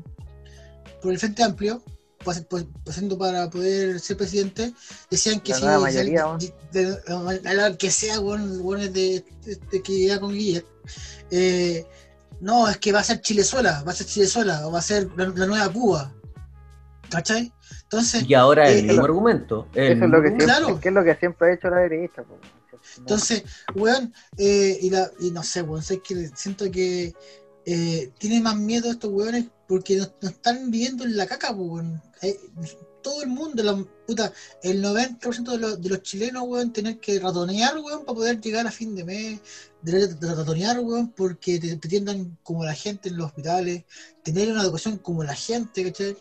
por el Frente Amplio, pasando para poder ser presidente, decían que La si, mayoría, de- de- a la que sea bueno, bueno de, de- de que llega con Guiller, eh, no, es que va a ser Chilezuela, va a ser Chilezuela, o va a ser la, la nueva Cuba. ¿Cachai? Entonces, Y ahora eh, el mismo lo- argumento. el Eso es lo mismo que siempre, Claro. es que es lo que siempre ha hecho la derecha. po. Entonces, weón, eh, y, la, y no sé, weón, sé que siento que eh, tiene más miedo estos weones porque no, no están viviendo en la caca, weón. Eh, todo el mundo, puta, el 90% de los, de los chilenos, weón, tener que ratonear, para poder llegar a fin de mes, de, de ratonear, weón, porque te, te atiendan como la gente en los hospitales, tener una educación como la gente, ¿cachai?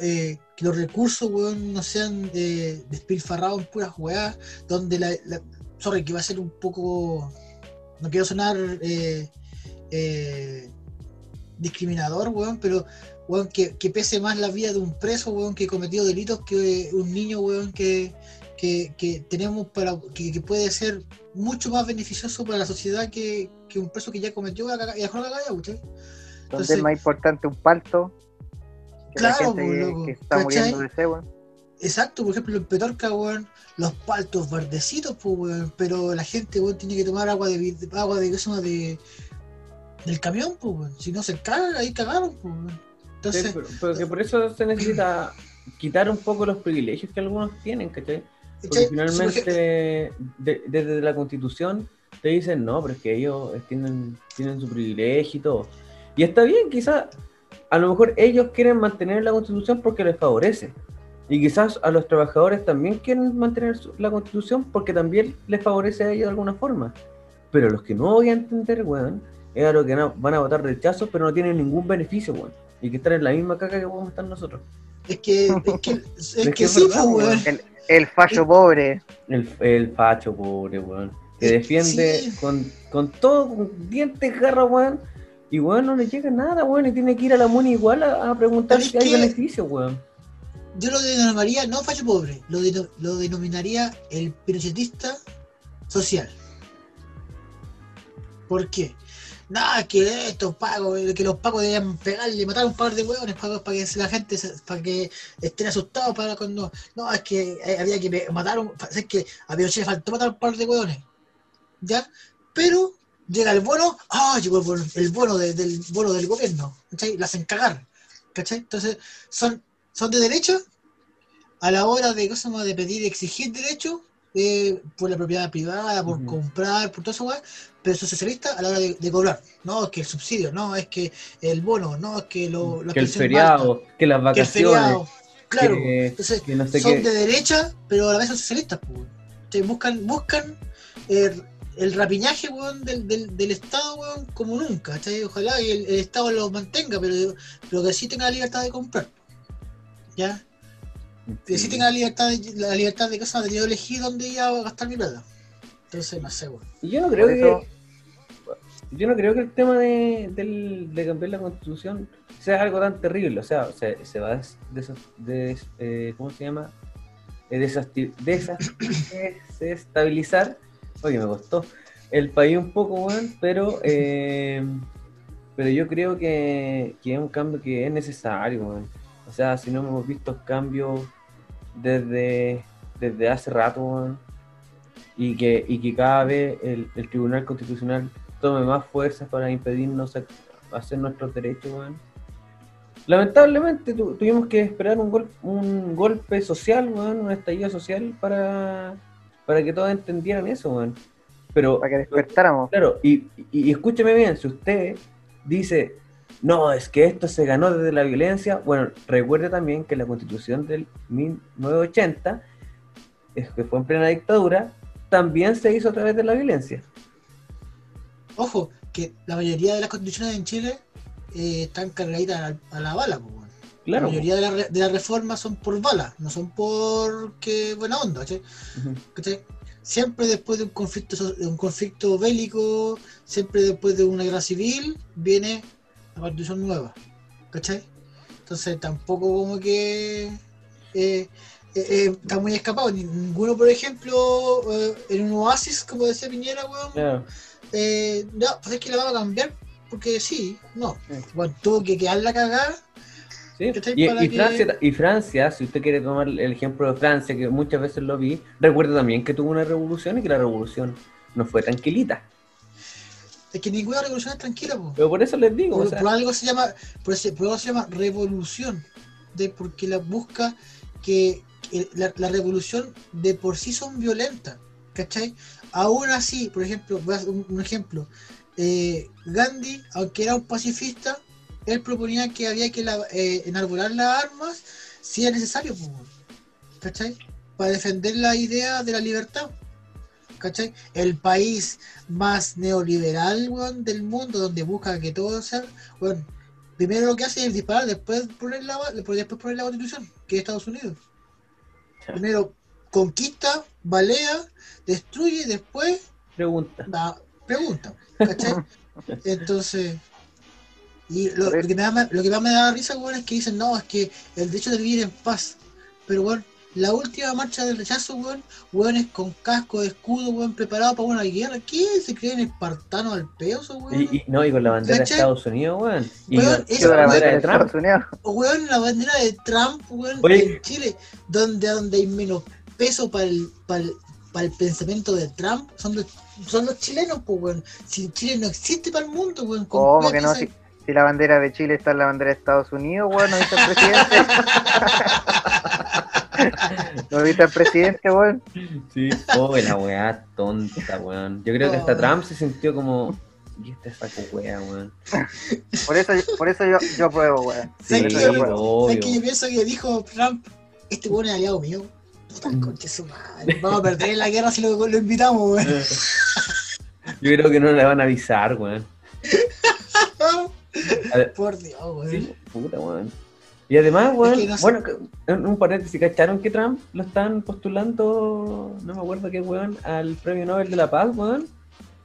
Eh, que los recursos, weón, no sean despilfarrados en puras weas, donde la, la- sorry, que va a ser un poco, no quiero sonar eh, eh, discriminador, weón, pero weón, que, que pese más la vida de un preso, weón, que cometió delitos que un niño, weón, que, que, que tenemos para que, puede ser mucho más beneficioso para la sociedad que, que un preso que ya cometió la caga- y dejó la cagada. Donde Entonces- es más importante un palto que la Claro, gente po, que- loco, que está ¿cachai? muriendo de. Exacto, por ejemplo, en Petorca, weón, los paltos verdecitos, pues, weón, pero la gente, weón, tiene que tomar agua de, agua de, ¿qué se llama? de del camión, pues, weón. Si no se caga, ahí cagaron, pues, weón. Sí, Entonces, pero, pero que por eso se necesita quitar un poco los privilegios que algunos tienen, ¿cachai? Porque finalmente de- desde la constitución te dicen, no, pero es que ellos tienen, tienen su privilegio y todo. Y está bien, quizás a lo mejor ellos quieren mantener la constitución porque les favorece. Y quizás a los trabajadores también quieren mantener su- la constitución porque también les favorece a ellos de alguna forma. Pero los que no voy a entender, weón, es a los que no- van a votar rechazo, pero no tienen ningún beneficio, weón. Y que están en la misma caca que podemos estar nosotros. es que, es que, es Es que, sí, verdad, pues, weón. El, el fallo pobre. El, el facho, pobre, weón. Que defiende sí. con, con todo, con dientes, garra, weón. Y weón, no le llega nada, weón. Y tiene que ir a la MUNI igual a, a preguntar si hay beneficio, weón. Yo lo denominaría, no facho pobre, lo, lo denominaría el pinochetista social. ¿Por qué? Nada, que estos pagos, que los pagos debían pegarle, matar un par de hueones para, para que la gente, para que estén asustados para cuando. No, es que eh, había que matar. Es que a Pinochet faltó matar un par de hueones. ¿Ya? Pero llega el bono, ah, llegó el bono, de- del bono del gobierno, ¿cachai? La hacen ¿cachai? Entonces, son, son de derecha a la hora de, ¿cómo de pedir, exigir derechos eh, por la propiedad privada, por comprar, por todo eso, weá, pero son socialistas a la hora de, de cobrar. No, es que el subsidio, no, es que el bono, no, es que lo, Que el feriado, que las alta, que el vacaciones. feriado. Claro, que- entonces que no sé son qué. de derecha, pero a la vez son socialistas. pues. Entonces, buscan, buscan eh, el rapiñaje weón, del, del, del Estado weón, como nunca. Ojalá el, el Estado lo mantenga, pero, pero que sí tenga la libertad de comprar. ¿Ya? Que sí tenga la libertad de, la libertad de, cosa, de yo elegir dónde ir a gastar mi plata. Entonces, no sé. Y yo no creo Por que. eso- Yo no creo que el tema de, del- de cambiar la constitución sea algo tan terrible. O sea, se, se va a des, des- des- eh, ¿cómo se llama? Eh, desestabilizar. Oye, me costó el país un poco, weón, pero eh, pero yo creo que, que es un cambio que es necesario. O sea, si no hemos visto cambios desde, desde hace rato, weón, y que, y que cada vez el, el Tribunal Constitucional tome más fuerzas para impedirnos ac- hacer nuestros derechos, weón. Lamentablemente tu- tuvimos que esperar un, gol- un golpe social, weón, un estallido social para, para que todos entendieran eso, weón. Pero, Para que despertáramos. claro, y, y, y escúcheme bien, si usted dice, no, es que esto se ganó desde la violencia, bueno, recuerde también que la constitución del 1980, es que fue en plena dictadura, también se hizo a través de la violencia. Ojo, que la mayoría de las constituciones en Chile eh, están cargaditas a, la- a la bala, pues, weón. Claro. La mayoría de, la las reformas son por bala, no son por que buena onda. ¿Cachai? Siempre después de un conflicto de un conflicto bélico, siempre después de una guerra civil, viene la constitución nueva. ¿Cachai? Entonces tampoco como que eh, eh, eh, está muy escapado. Ni- Ninguno, por ejemplo, en un oasis, como decía Piñera, weón, no, pues es que la vamos a cambiar, porque sí, no. Sí. Bueno, tuvo que quedar la cagada. Sí. Y, que- Francia, y Francia, si usted quiere tomar el ejemplo de Francia, que muchas veces lo vi, recuerda también que tuvo una revolución y que la revolución no fue tranquilita. Es que ninguna revolución es tranquila, po. Pero por eso les digo, Por, o sea, por algo se llama, por, ese- por algo se llama revolución, de, porque la busca que, que la, la revolución de por sí son violentas, ¿cachai? Aún así, por ejemplo, voy a hacer un, un ejemplo, eh, Gandhi, aunque era un pacifista, él proponía que había que la- eh, enarbolar las armas si era necesario, po, ¿cachai? Para defender la idea de la libertad. ¿Cachai? El país más neoliberal weón, del mundo, donde busca que todo sea. Bueno, primero lo que hace es disparar, después poner la, después poner la constitución, que es Estados Unidos. Primero conquista, balea, destruye después pregunta. da pregunta. ¿Cachai? Entonces. Y lo, lo que me da, lo que más me da risa, weón, es que dicen, no, es que el derecho de vivir en paz. Pero, weón, la última marcha del rechazo, weón, weones con casco, escudo, weón, preparado para una guerra. ¿Quién se creen espartanos al peso, weón? Y, y- no, y con la bandera de. Estados Unidos, weón. Y Weón, la, esa bandera de de Trump. Estados Unidos. Weón, la bandera de Trump, weón, Oye. en Chile, donde, donde hay menos peso para el, para el, para el pensamiento de Trump, son los, son los chilenos, pues, weón. Si Chile no existe para el mundo, weón. ¿Cómo que no? Si, si la bandera de Chile está en la bandera de Estados Unidos, weón, ¿no viste al presidente? ¿No viste al presidente, weón? Sí, oh, la weá tonta, weón. Yo creo que hasta Oh. Trump se sintió como. Y este saco weá, weón. Por eso, por eso yo, yo apruebo, weón. Sí, ¿Sabes. ¿Sabes que yo pienso que dijo Trump, este weón es aliado mío? Puta conche su madre. Vamos a perder la guerra si lo, lo invitamos, weón. Yo creo que no le van a avisar, weón. Por Dios, weón. Sí, puta, weón. Y además, weón, que no sé. bueno, que- un, paréntesis, ¿cacharon que Trump lo están postulando, no me acuerdo qué, weón, al premio Nobel de la Paz, weón?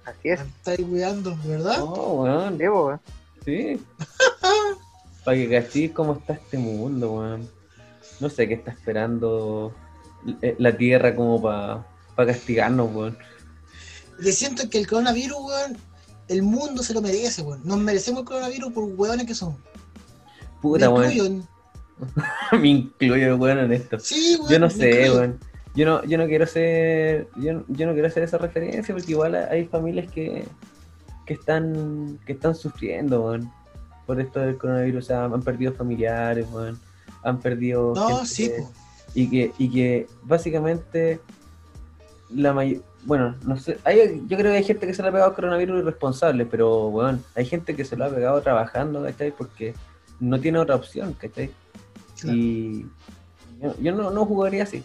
Así es. Está ahí cuidando, ¿verdad? Oh, weón, Sí, weón. sí. Para que cachis cómo está este mundo, weón. No sé qué está esperando eh, la Tierra como para castigarnos, weón. Le siento que el coronavirus, weón, el mundo se lo merece, weón. Nos merecemos el coronavirus por weones que son. Puta, weón. Me incluyo, weón, en esto. Sí, weón. Yo no sé, weón. Yo no, yo no quiero ser, yo, yo no quiero hacer esa referencia porque igual hay familias que, que están, que están sufriendo, weón, por esto del coronavirus, o sea, han perdido familiares, weón, han perdido No, gente sí, po. y que, y que básicamente la mayor, bueno, no sé, hay, yo creo que hay gente que se le ha pegado al coronavirus irresponsable, pero bueno, hay gente que se lo ha pegado trabajando, ¿cachai? Porque no tiene otra opción, ¿cachai? Claro. Y yo, yo no, no jugaría así.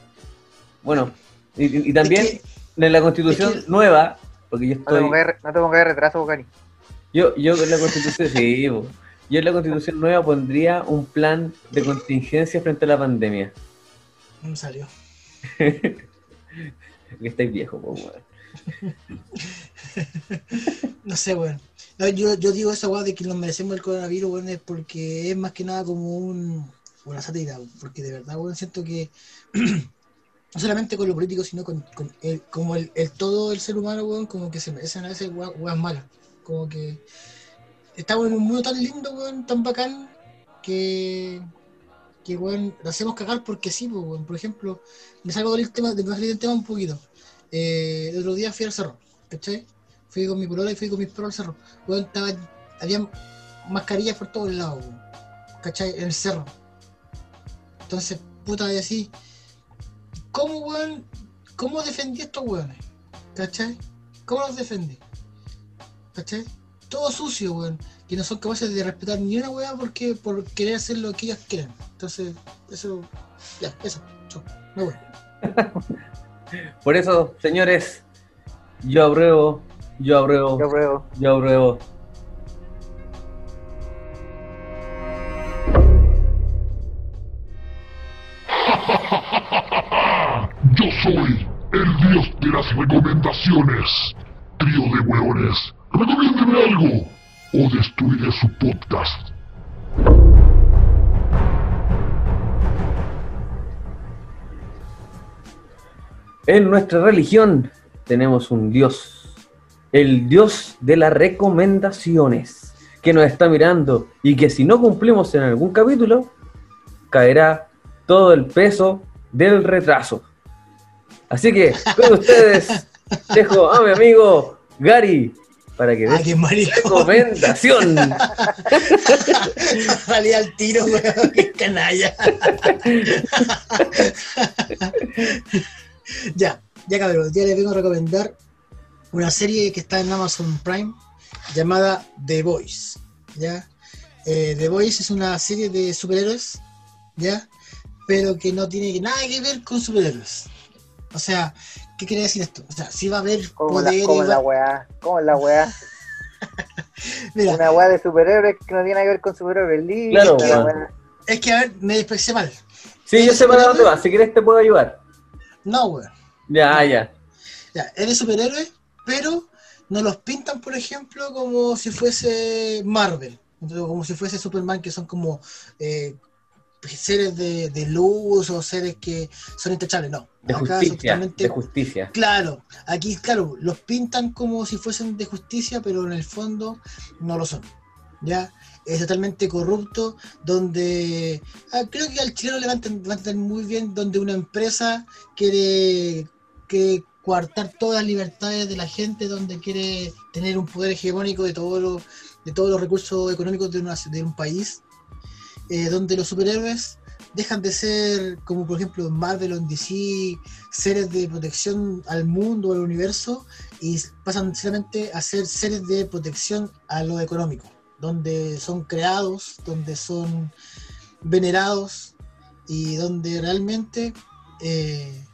Bueno, y, también Es que- en la constitución es que- nueva, porque yo No te estoy, pongas no te pongas de retraso, Bocani. yo, yo en la constitución, sí, po. yo en la constitución nueva pondría un plan de contingencia frente a la pandemia. No me salió. que estáis viejo, pues, weón. No sé, weón. No, yo, yo digo esa weá de que nos merecemos el coronavirus, weón, es porque es más que nada como un, una sátira, porque de verdad, weón, siento que no solamente con lo político, sino con, el, como el, todo el ser humano, weón, como que se merecen a veces weas, malas. Como que estamos en un mundo tan lindo, weón, tan bacán, que, que weón, lo hacemos cagar porque sí, pues, weón. Por ejemplo, me salgo del tema, del tema un poquito. Eh, el otro día fui al cerro, ¿cachai? Fui con mi polola y fui con mis perros al cerro. Weón, estaba, había mascarillas por todos lados, weón. ¿Cachai? En el cerro. Entonces, puta, de así. ¿Cómo, weón? ¿Cómo defendí a estos weones? ¿Cachai? ¿Cómo los defendí? ¿Cachai? Todo sucio, weón. Que no son capaces de respetar ni una weá porque por querer hacer lo que ellos quieren. Entonces, eso. Ya, eso. Chau. Me voy. Por eso, señores, yo apruebo, yo apruebo, Yo apruebo. yo apruebo. Recomendaciones. Trío de hueones, recomiéndeme algo o destruiré su podcast. En nuestra religión tenemos un Dios, el Dios de las recomendaciones, que nos está mirando y que si no cumplimos en algún capítulo, caerá todo el peso del retraso. Así que con ustedes dejo a mi amigo Gary para que marico. recomendación. Salí al tiro, weón, qué canalla. ya, ya cabrón, ya les vengo a recomendar una serie que está en Amazon Prime llamada The Voice. ¿ya? Eh, The Voice es una serie de superhéroes, ¿ya? Pero que no tiene nada que ver con superhéroes. O sea, ¿qué quiere decir esto? O sea, sí va a haber Como la, poderes. como la weá, como la weá. Mira, Una weá de superhéroes que no tiene nada que ver con superhéroes libres. Claro, la weón. weá. es que a ver, me expresé mal. Sí, yo sé para dónde vas. Si quieres te puedo ayudar. No, weón. Ya, ya. Ya, es de superhéroes, pero no los pintan, por ejemplo, como si fuese Marvel, entonces, como si fuese Superman, que son como eh, seres de, de luz o seres que son intachables. No, De acá justicia. De justicia. Claro, aquí, claro, los pintan como si fuesen de justicia, pero en el fondo no lo son. ¿Ya? Es totalmente corrupto, donde ah, creo que al chileno le va a entender muy bien, donde una empresa quiere, quiere coartar todas las libertades de la gente, donde quiere tener un poder hegemónico de, todo lo- de todos los recursos económicos de, una- de un país, eh, donde los superhéroes dejan de ser, como por ejemplo en Marvel o en DC, seres de protección al mundo, al universo, y pasan simplemente a ser seres de protección a lo económico, donde son creados, donde son venerados y donde realmente, eh,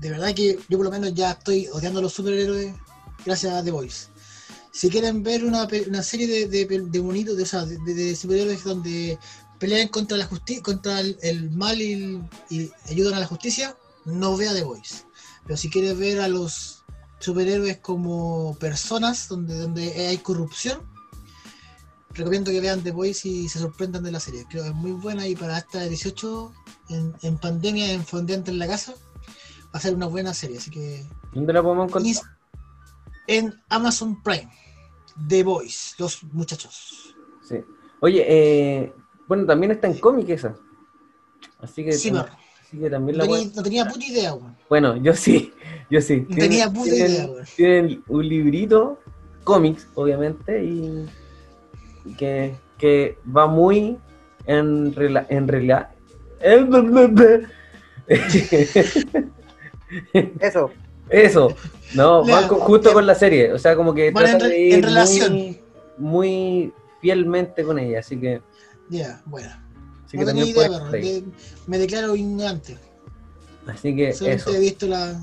de verdad que yo por lo menos ya estoy odiando a los superhéroes gracias a The Voice. Si quieren ver una, una serie de, de, monitos, de, o sea, de superhéroes donde pelean contra la justicia, contra el, el mal y, ayudan a la justicia, no vea The Voice. Pero si quieres ver a los superhéroes como personas donde, donde hay corrupción, recomiendo que vean The Voice y se sorprendan de la serie. Creo que es muy buena y para esta 18, en, en pandemia, en fondeante en la casa, va a ser una buena serie. Así que ¿Dónde la podemos encontrar? en Amazon Prime, The Voice, los muchachos. Sí. Oye, eh, bueno, también está en cómic esa. Así que, Sí, tam- perro. así que también No la tenía, no tenía puta idea, weón. Bueno, yo sí, yo sí. No tenía puta tienen- idea, weón. tienen un librito, cómics, obviamente, y que, que va muy en rela, en rela, Eso. Eso, no, Ya, va con- justo con la serie, o sea, como que Van en trata re- de en ir relación. muy, muy fielmente con ella, así que, Ya, bueno. así no que tenía idea, ahí. De- me declaro ignorante. Así que Solamente eso. he visto la,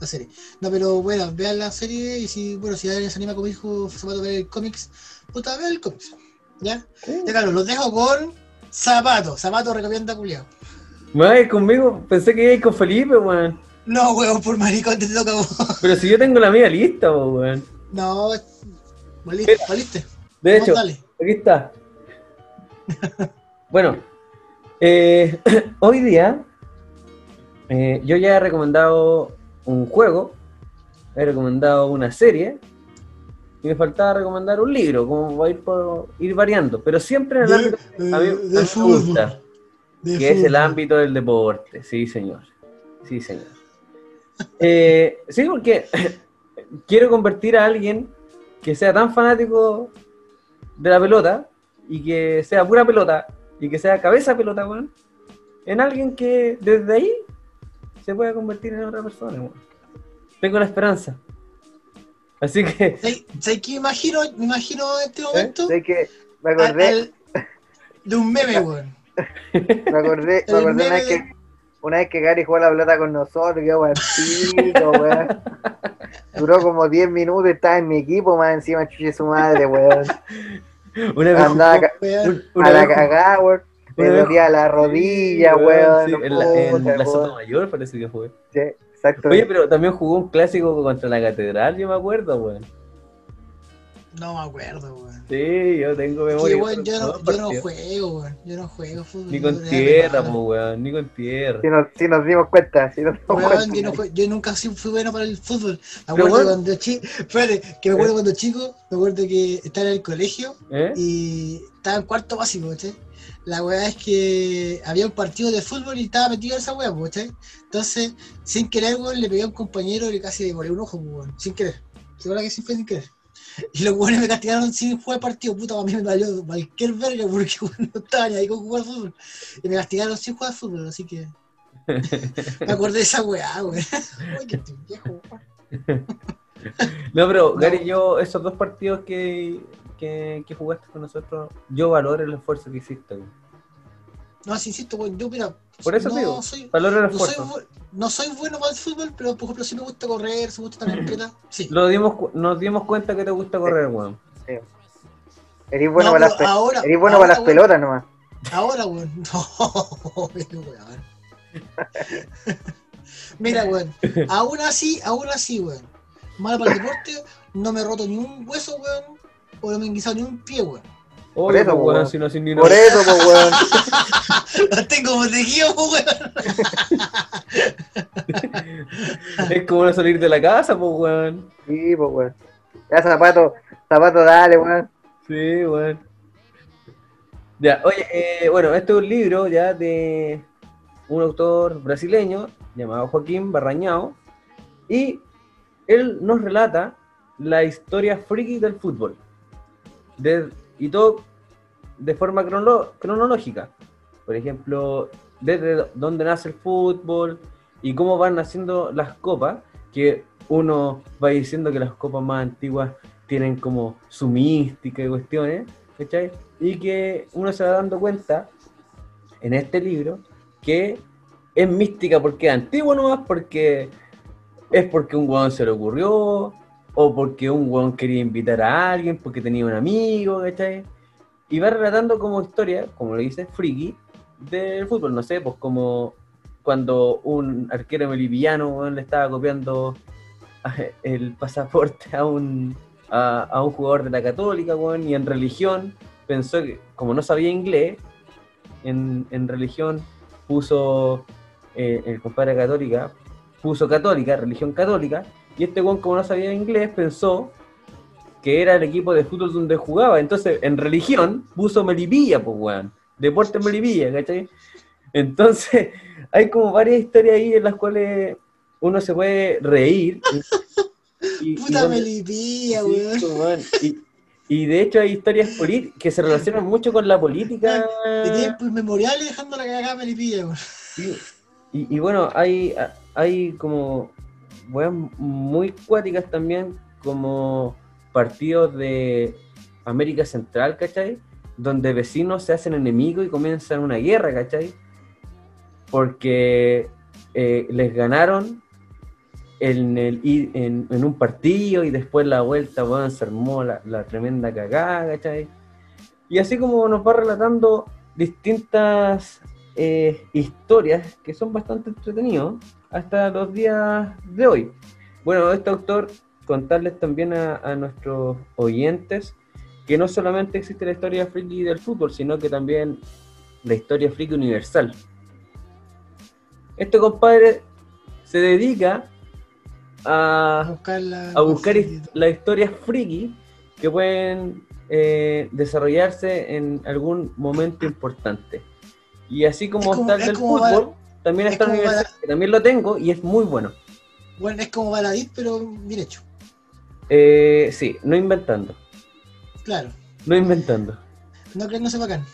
la serie. No, pero bueno, vean la serie y si, bueno, si alguien se anima como dijo Zapato a ver el cómics, puta, vean el cómics. ¿Ya? Ya, claro, los dejo con Zapato. Zapato recomienda culiao. ¿Me vas a ir conmigo? Pensé que iba a ir con Felipe, weón. No, weón, por maricón te toca vos. Pero si yo tengo la mía lista, weón. No, valiste, valiste. De hecho, dale. aquí está. bueno, eh, hoy día eh, yo ya he recomendado un juego, he recomendado una serie y me faltaba recomendar un libro, como va a ir, por, ir variando, pero siempre en el De- ámbito a mí, a mí de me fútbol. gusta, De que es el ámbito del deporte, sí señor, sí señor. Eh, sí, porque quiero convertir a alguien que sea tan fanático de la pelota y que sea pura pelota y que sea cabeza pelota, weón, en alguien que desde ahí se pueda convertir en otra persona, weón. Tengo la esperanza. Así que, ¿Sabes sabes qué me imagino? Me imagino en este momento Sé que me acordé, al- de un meme, weón. me acordé, me acordé una vez de- que una vez que Gary jugó la pelota con nosotros, yo weón, pico, weón. Duró como 10 minutos, estaba en mi equipo, más encima chuche su madre, weón. una vez Andaba Weón. una a la cagada, weón. Me dolía la rodilla, weón. sí, en la, en la zona mayor parece que fue. Sí, exacto. Oye, pero también jugó un clásico contra la catedral, yo me acuerdo, weón. No me acuerdo, weón. Sí, yo tengo memoria. Que, weón, yo, no, yo juego, weón. Yo no juego fútbol. Ni con tierra, po, weón, ni con tierra. Si nos, si nos dimos cuenta, si nos dimos Weón, cuenta. yo, no fue- yo nunca sí fui bueno para el fútbol. Me acuerdo weón. cuando chico, espérate, que me acuerdo cuando chico, me acuerdo que estaba en el colegio ¿Eh? y estaba en cuarto básico, ¿cachai? La weá es que había un partido de fútbol y estaba metido en esa weá, pues, ¿cachai? Entonces, sin querer, weón, le pegué a un compañero y casi le volé un ojo, pues, weón, sin querer. Seguro que sí fue sin querer. Y los weones me castigaron sin jugar partido, puta, a mí me valió cualquier verga porque weón, no estaba ni ahí con jugar fútbol. Y me castigaron sin jugar fútbol, así que. me acordé de esa weá, weón. Uy, que estoy viejo, weón. No, pero Gary, yo, esos dos partidos que, que, que jugaste con nosotros, yo valoro el esfuerzo que hiciste. güey. No, sí, insisto, weón, yo mira. Por eso no digo, soy, valoro el no soy, esfuerzo. No soy bueno para el fútbol, pero por ejemplo, si me gusta correr, si me gusta estar en pelota, sí. Lo dimos, nos dimos cuenta que te gusta correr, weón. Eres bueno No, para las, ahora- eres bueno para las pelotas nomás. Ahora, weón. No, weón. Mira, weón. Aún así, aún así, weón. Malo para el deporte, no me he roto ni un hueso, weón. O no me he enguisado ni un pie, weón. Oye, eso, pues, weón. si no sin ni Por eso, pues, weón. Tengo protegidos, weón. Es como no salir de la casa, pues, weón. Sí, pues, weón. Ya, zapato, zapato, dale, weón. Sí, weón. Ya, oye, eh, bueno, este es un libro ya de un autor brasileño llamado Joaquín Barrañao y él nos relata la historia friki del fútbol de- y todo de forma cronológica. Por ejemplo, desde dónde nace el fútbol y cómo van naciendo las copas, que uno va diciendo que las copas más antiguas tienen como su mística y cuestiones, ¿cachai? Y que uno se va dando cuenta en este libro que es mística porque es antiguo nomás, porque es porque un weón se le ocurrió, o porque un weón quería invitar a alguien, porque tenía un amigo, ¿cachai? Y va relatando como historia, como lo dice, friki, del fútbol, no sé, pues como cuando un arquero weón, le estaba copiando el pasaporte a un, a, a un jugador de la católica, weón, y en religión pensó que, como no sabía inglés, en, en religión puso eh, el compadre católica, puso católica, religión católica, y este weón, como no sabía inglés, pensó que era el equipo de fútbol donde jugaba. Entonces, en religión puso Melipilla, pues weón. Deporte Melipilla, ¿cachai? Entonces, hay como varias historias ahí en las cuales uno se puede reír. Y, Puta melipilla, weón. pues, weón. Y, y de hecho hay historias que se relacionan mucho con la política. De tiempo inmemorial y dejando la cagada melipilla, weón. Y, y bueno, hay, hay como weas muy cuáticas también, como partidos de América Central, ¿cachai? Donde vecinos se hacen enemigos y comienzan una guerra, ¿cachai? Porque eh, les ganaron en, el, en, un partido y después la vuelta, se armó la, la tremenda cagada, ¿cachai? Y así como nos va relatando distintas eh, historias que son bastante entretenidos hasta los días de hoy. Bueno, este autor, contarles también a, a nuestros oyentes que no solamente existe la historia friki del fútbol, sino que también la historia friki universal. Este compadre se dedica A buscar la. a buscar las historias friki que pueden eh, desarrollarse en algún momento importante. Y así como Es como- está el es del fútbol, también es está el Val- que también lo tengo y es muy bueno. Bueno, es como Baladit, pero bien hecho. Eh, sí, no inventando, Claro. no inventando. No creen no se bacán.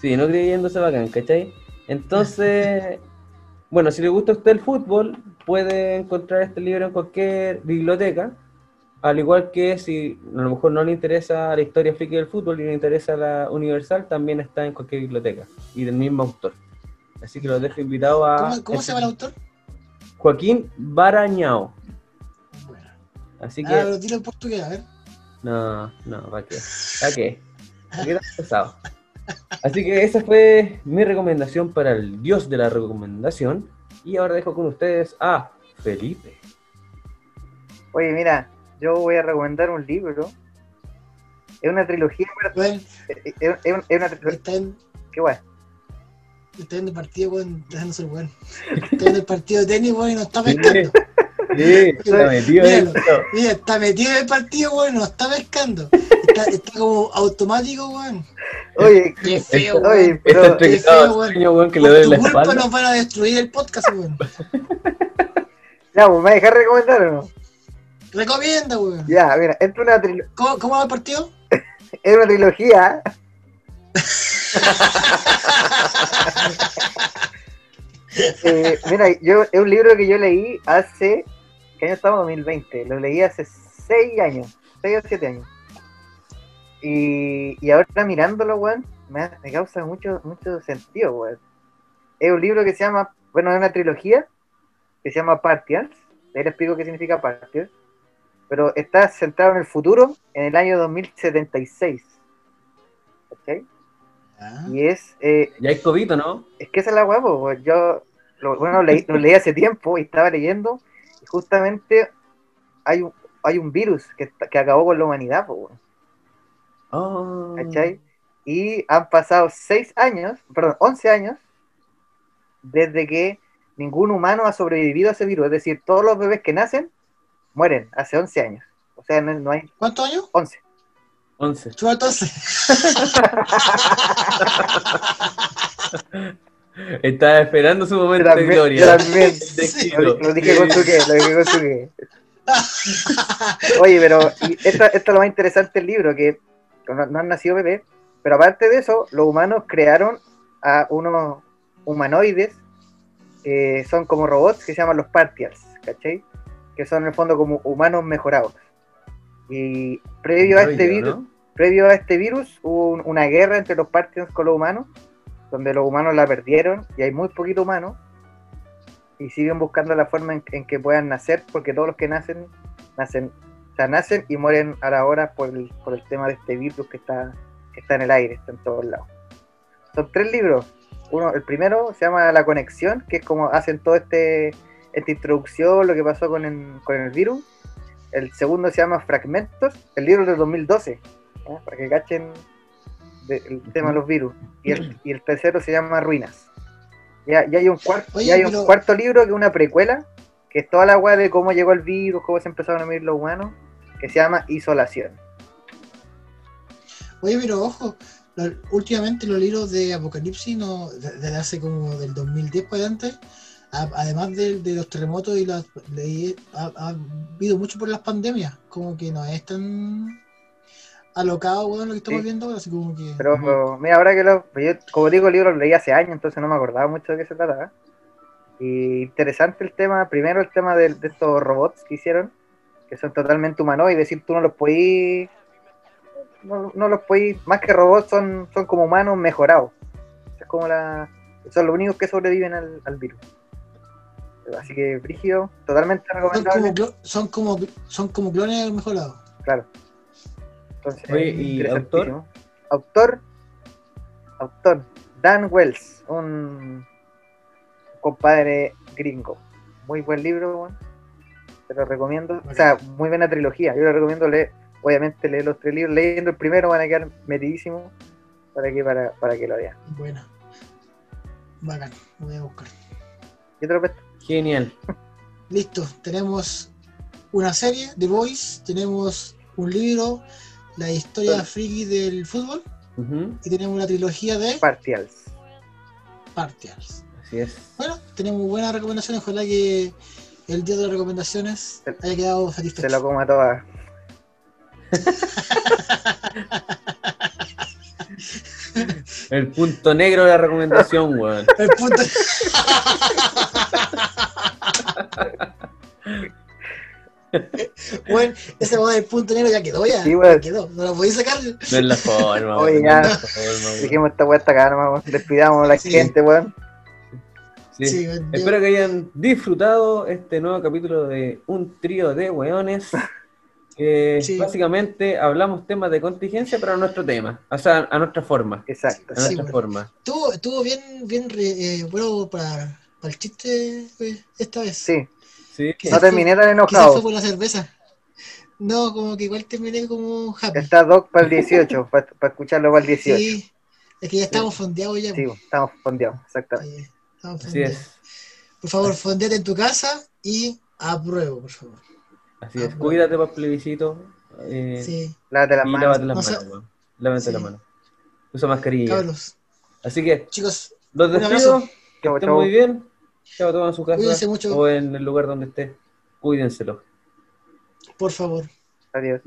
Sí, no creyéndose bacán, ¿cachai? Entonces, bueno, si le gusta a usted el fútbol, puede encontrar este libro en cualquier biblioteca. Al igual que si a lo mejor no le interesa la historia friki del fútbol y le interesa la universal, también está en cualquier biblioteca y del mismo autor. Así que los dejo invitados a ¿Cómo, cómo se llama el autor? Joaquín Barañao. Bueno. Así que Ah, pero dilo en portugués, a ver. No, no, ¿para qué? ¿Para qué? ¿Para qué pesado? Así que esa fue mi recomendación para el dios de la recomendación. Y ahora dejo con ustedes a Felipe. Oye, mira, yo voy a recomendar un libro Es una trilogía, pero- Weón, es, es- es una- es una trilogía. está en, Qué guay. está en el partido, weón, dejándose el weón. Está en el partido de tenis, weón, y no está pescando. Sí, está metido en Míralo. Mira, está metido en el partido, weón, no está pescando. Está, está como automático, weón. Oye, Qué feo, oye, weón. Está pero Qué feo, weón, que le tu la culpa espalda. nos van a destruir el podcast, weón. ya, pues, ¿me dejar recomendar o no? Recomienda, weón. Ya, mira, es una, trilo- ¿Cómo, ¿Cómo va el partido? es una trilogía. Eh, mira, yo es un libro que yo leí hace. ¿Qué año estamos? 2020. Lo leí hace 6 años, 6 o 7 años. Y, y ahora mirándolo, weón, me, me causa mucho, mucho sentido, weón. Es un libro que se llama, bueno, es una trilogía que se llama Partials. Ahí les explico qué significa Partials. Pero está centrado en el futuro, en el año 2076. ¿Cachai? Ah, Y es, eh, Ya hay COVID, ¿no? es que esa es la pues, yo lo, bueno, leí, lo leí hace tiempo y estaba leyendo y justamente hay un, hay un virus que, que acabó con la humanidad, po, weón, Oh. ¿cachai? Y han pasado 6 años, perdón, 11 años desde que ningún humano ha sobrevivido a ese virus, es decir, todos los bebés que nacen mueren hace 11 años, o sea, no, no hay ¿Cuántos años? 11. 11. Chupa entonces. Estaba esperando su momento de también, gloria. De éxito. Lo, lo dije con su qué, lo dije con su qué. Oye, pero y esto, esto es lo más interesante del libro, que no, no han nacido bebés, pero aparte de eso, los humanos crearon a unos humanoides que son como robots que se llaman los Partials, ¿cachai? Que son en el fondo como humanos mejorados. Y previo a este virus, ¿no? previo a este virus hubo un- una guerra entre los Partians con los humanos, donde los humanos la perdieron y hay muy poquito humanos y siguen buscando la forma en, en que puedan nacer, porque todos los que nacen, nacen, o sea, nacen y mueren a la hora por el, por el tema de este virus que está, que está en el aire, está en todos lados. Son tres libros. Uno, el primero se llama La Conexión, que es como hacen todo este esta introducción, lo que pasó con el, con el virus. El segundo se llama Fragmentos, el libro del 2012, ¿ya? para que cachen de- el tema de los virus. Y el, y el tercero se llama Ruinas. Ya, ya hay un cuarto, Oye, ya hay un pero- cuarto libro que es una precuela, que es toda la weá de cómo llegó el virus, cómo se empezaron a medir los humanos, que se llama Isolación. Oye, pero ojo, últimamente los libros de Apocalipsis, no, de- desde hace como del 2010 para adelante, además de, de los terremotos y las leí- ha, ha habido mucho por las pandemias, como que no es tan alocado, weón, lo que estamos Sí. viendo ahora, así como que... Pero mira, ahora que lo. Yo, como digo, el libro lo leí hace años, entonces no me acordaba mucho de qué se trataba. Y interesante el tema, primero el tema de, de estos robots que hicieron, que son totalmente humanoides, es decir, tú no los podís. No, no los podís, más que robots, son, son como humanos mejorados. Es como la. Son los únicos que sobreviven al, al virus. Así que, Brigio, totalmente Son recomendable. como, clo- son, como, son como clones mejorados. Claro. Entonces, Oye, ¿y interesantísimo. Autor, autor, Dan Wells, un compadre gringo. Muy buen libro, te lo recomiendo. O sea, muy buena trilogía. Yo le recomiendo leer, obviamente leer los tres libros. Leyendo el primero van a quedar metidísimos para que, para, para que lo vean. Buena. Bacán, lo voy a buscar. Yo te lo presto. Genial. Listo, tenemos una serie, The Voice, tenemos un libro, la historia friki del fútbol, y tenemos una trilogía de Partials. Partials. Así es. Bueno, tenemos buenas recomendaciones, ojalá que el día de las recomendaciones Se- haya quedado Se lo satisfecho. como a todas. El punto negro de la recomendación, weón. El punto... bueno, ese modo del punto negro ya quedó ya. Sí, bueno. ya quedó, no lo podéis sacar. No es la forma, Oye, weón, ya. no forma. Dijimos esta weá está acá nomás. Despidamos a la Sí. gente, weón. Sí. Sí, yo- Espero que hayan disfrutado este nuevo capítulo de Un trío de weones. Que Sí. básicamente hablamos temas de contingencia, pero a nuestro tema, o sea, a nuestra forma. Exacto. A Sí, nuestra bueno. forma. Estuvo, estuvo bien, bien re- eh, bueno para, para el chiste eh, esta vez. Sí. Sí. No terminé tan Quizás enojado. fue por la cerveza. No, como que igual terminé como happy. Está Doc para el 18, para, escucharlo para el 18. Sí, es que ya estamos fondeados ya. Sí, estamos fondeados, exactamente. Sí, estamos Así fondeados. es. Por favor, fondeate en tu casa y apruebo, por favor. Así es. Ah, Cuídate para el plebiscito. eh, Sí, Lávate las manos. lávate las No manos. Lávate Sí. las manos. Usa mascarilla. cabros. Así que, Chicos, los despido. Que estén chau. muy bien. Chao, todos en su casa. Cuídense mucho. O en el lugar donde esté. Cuídenselo. por favor. Adiós.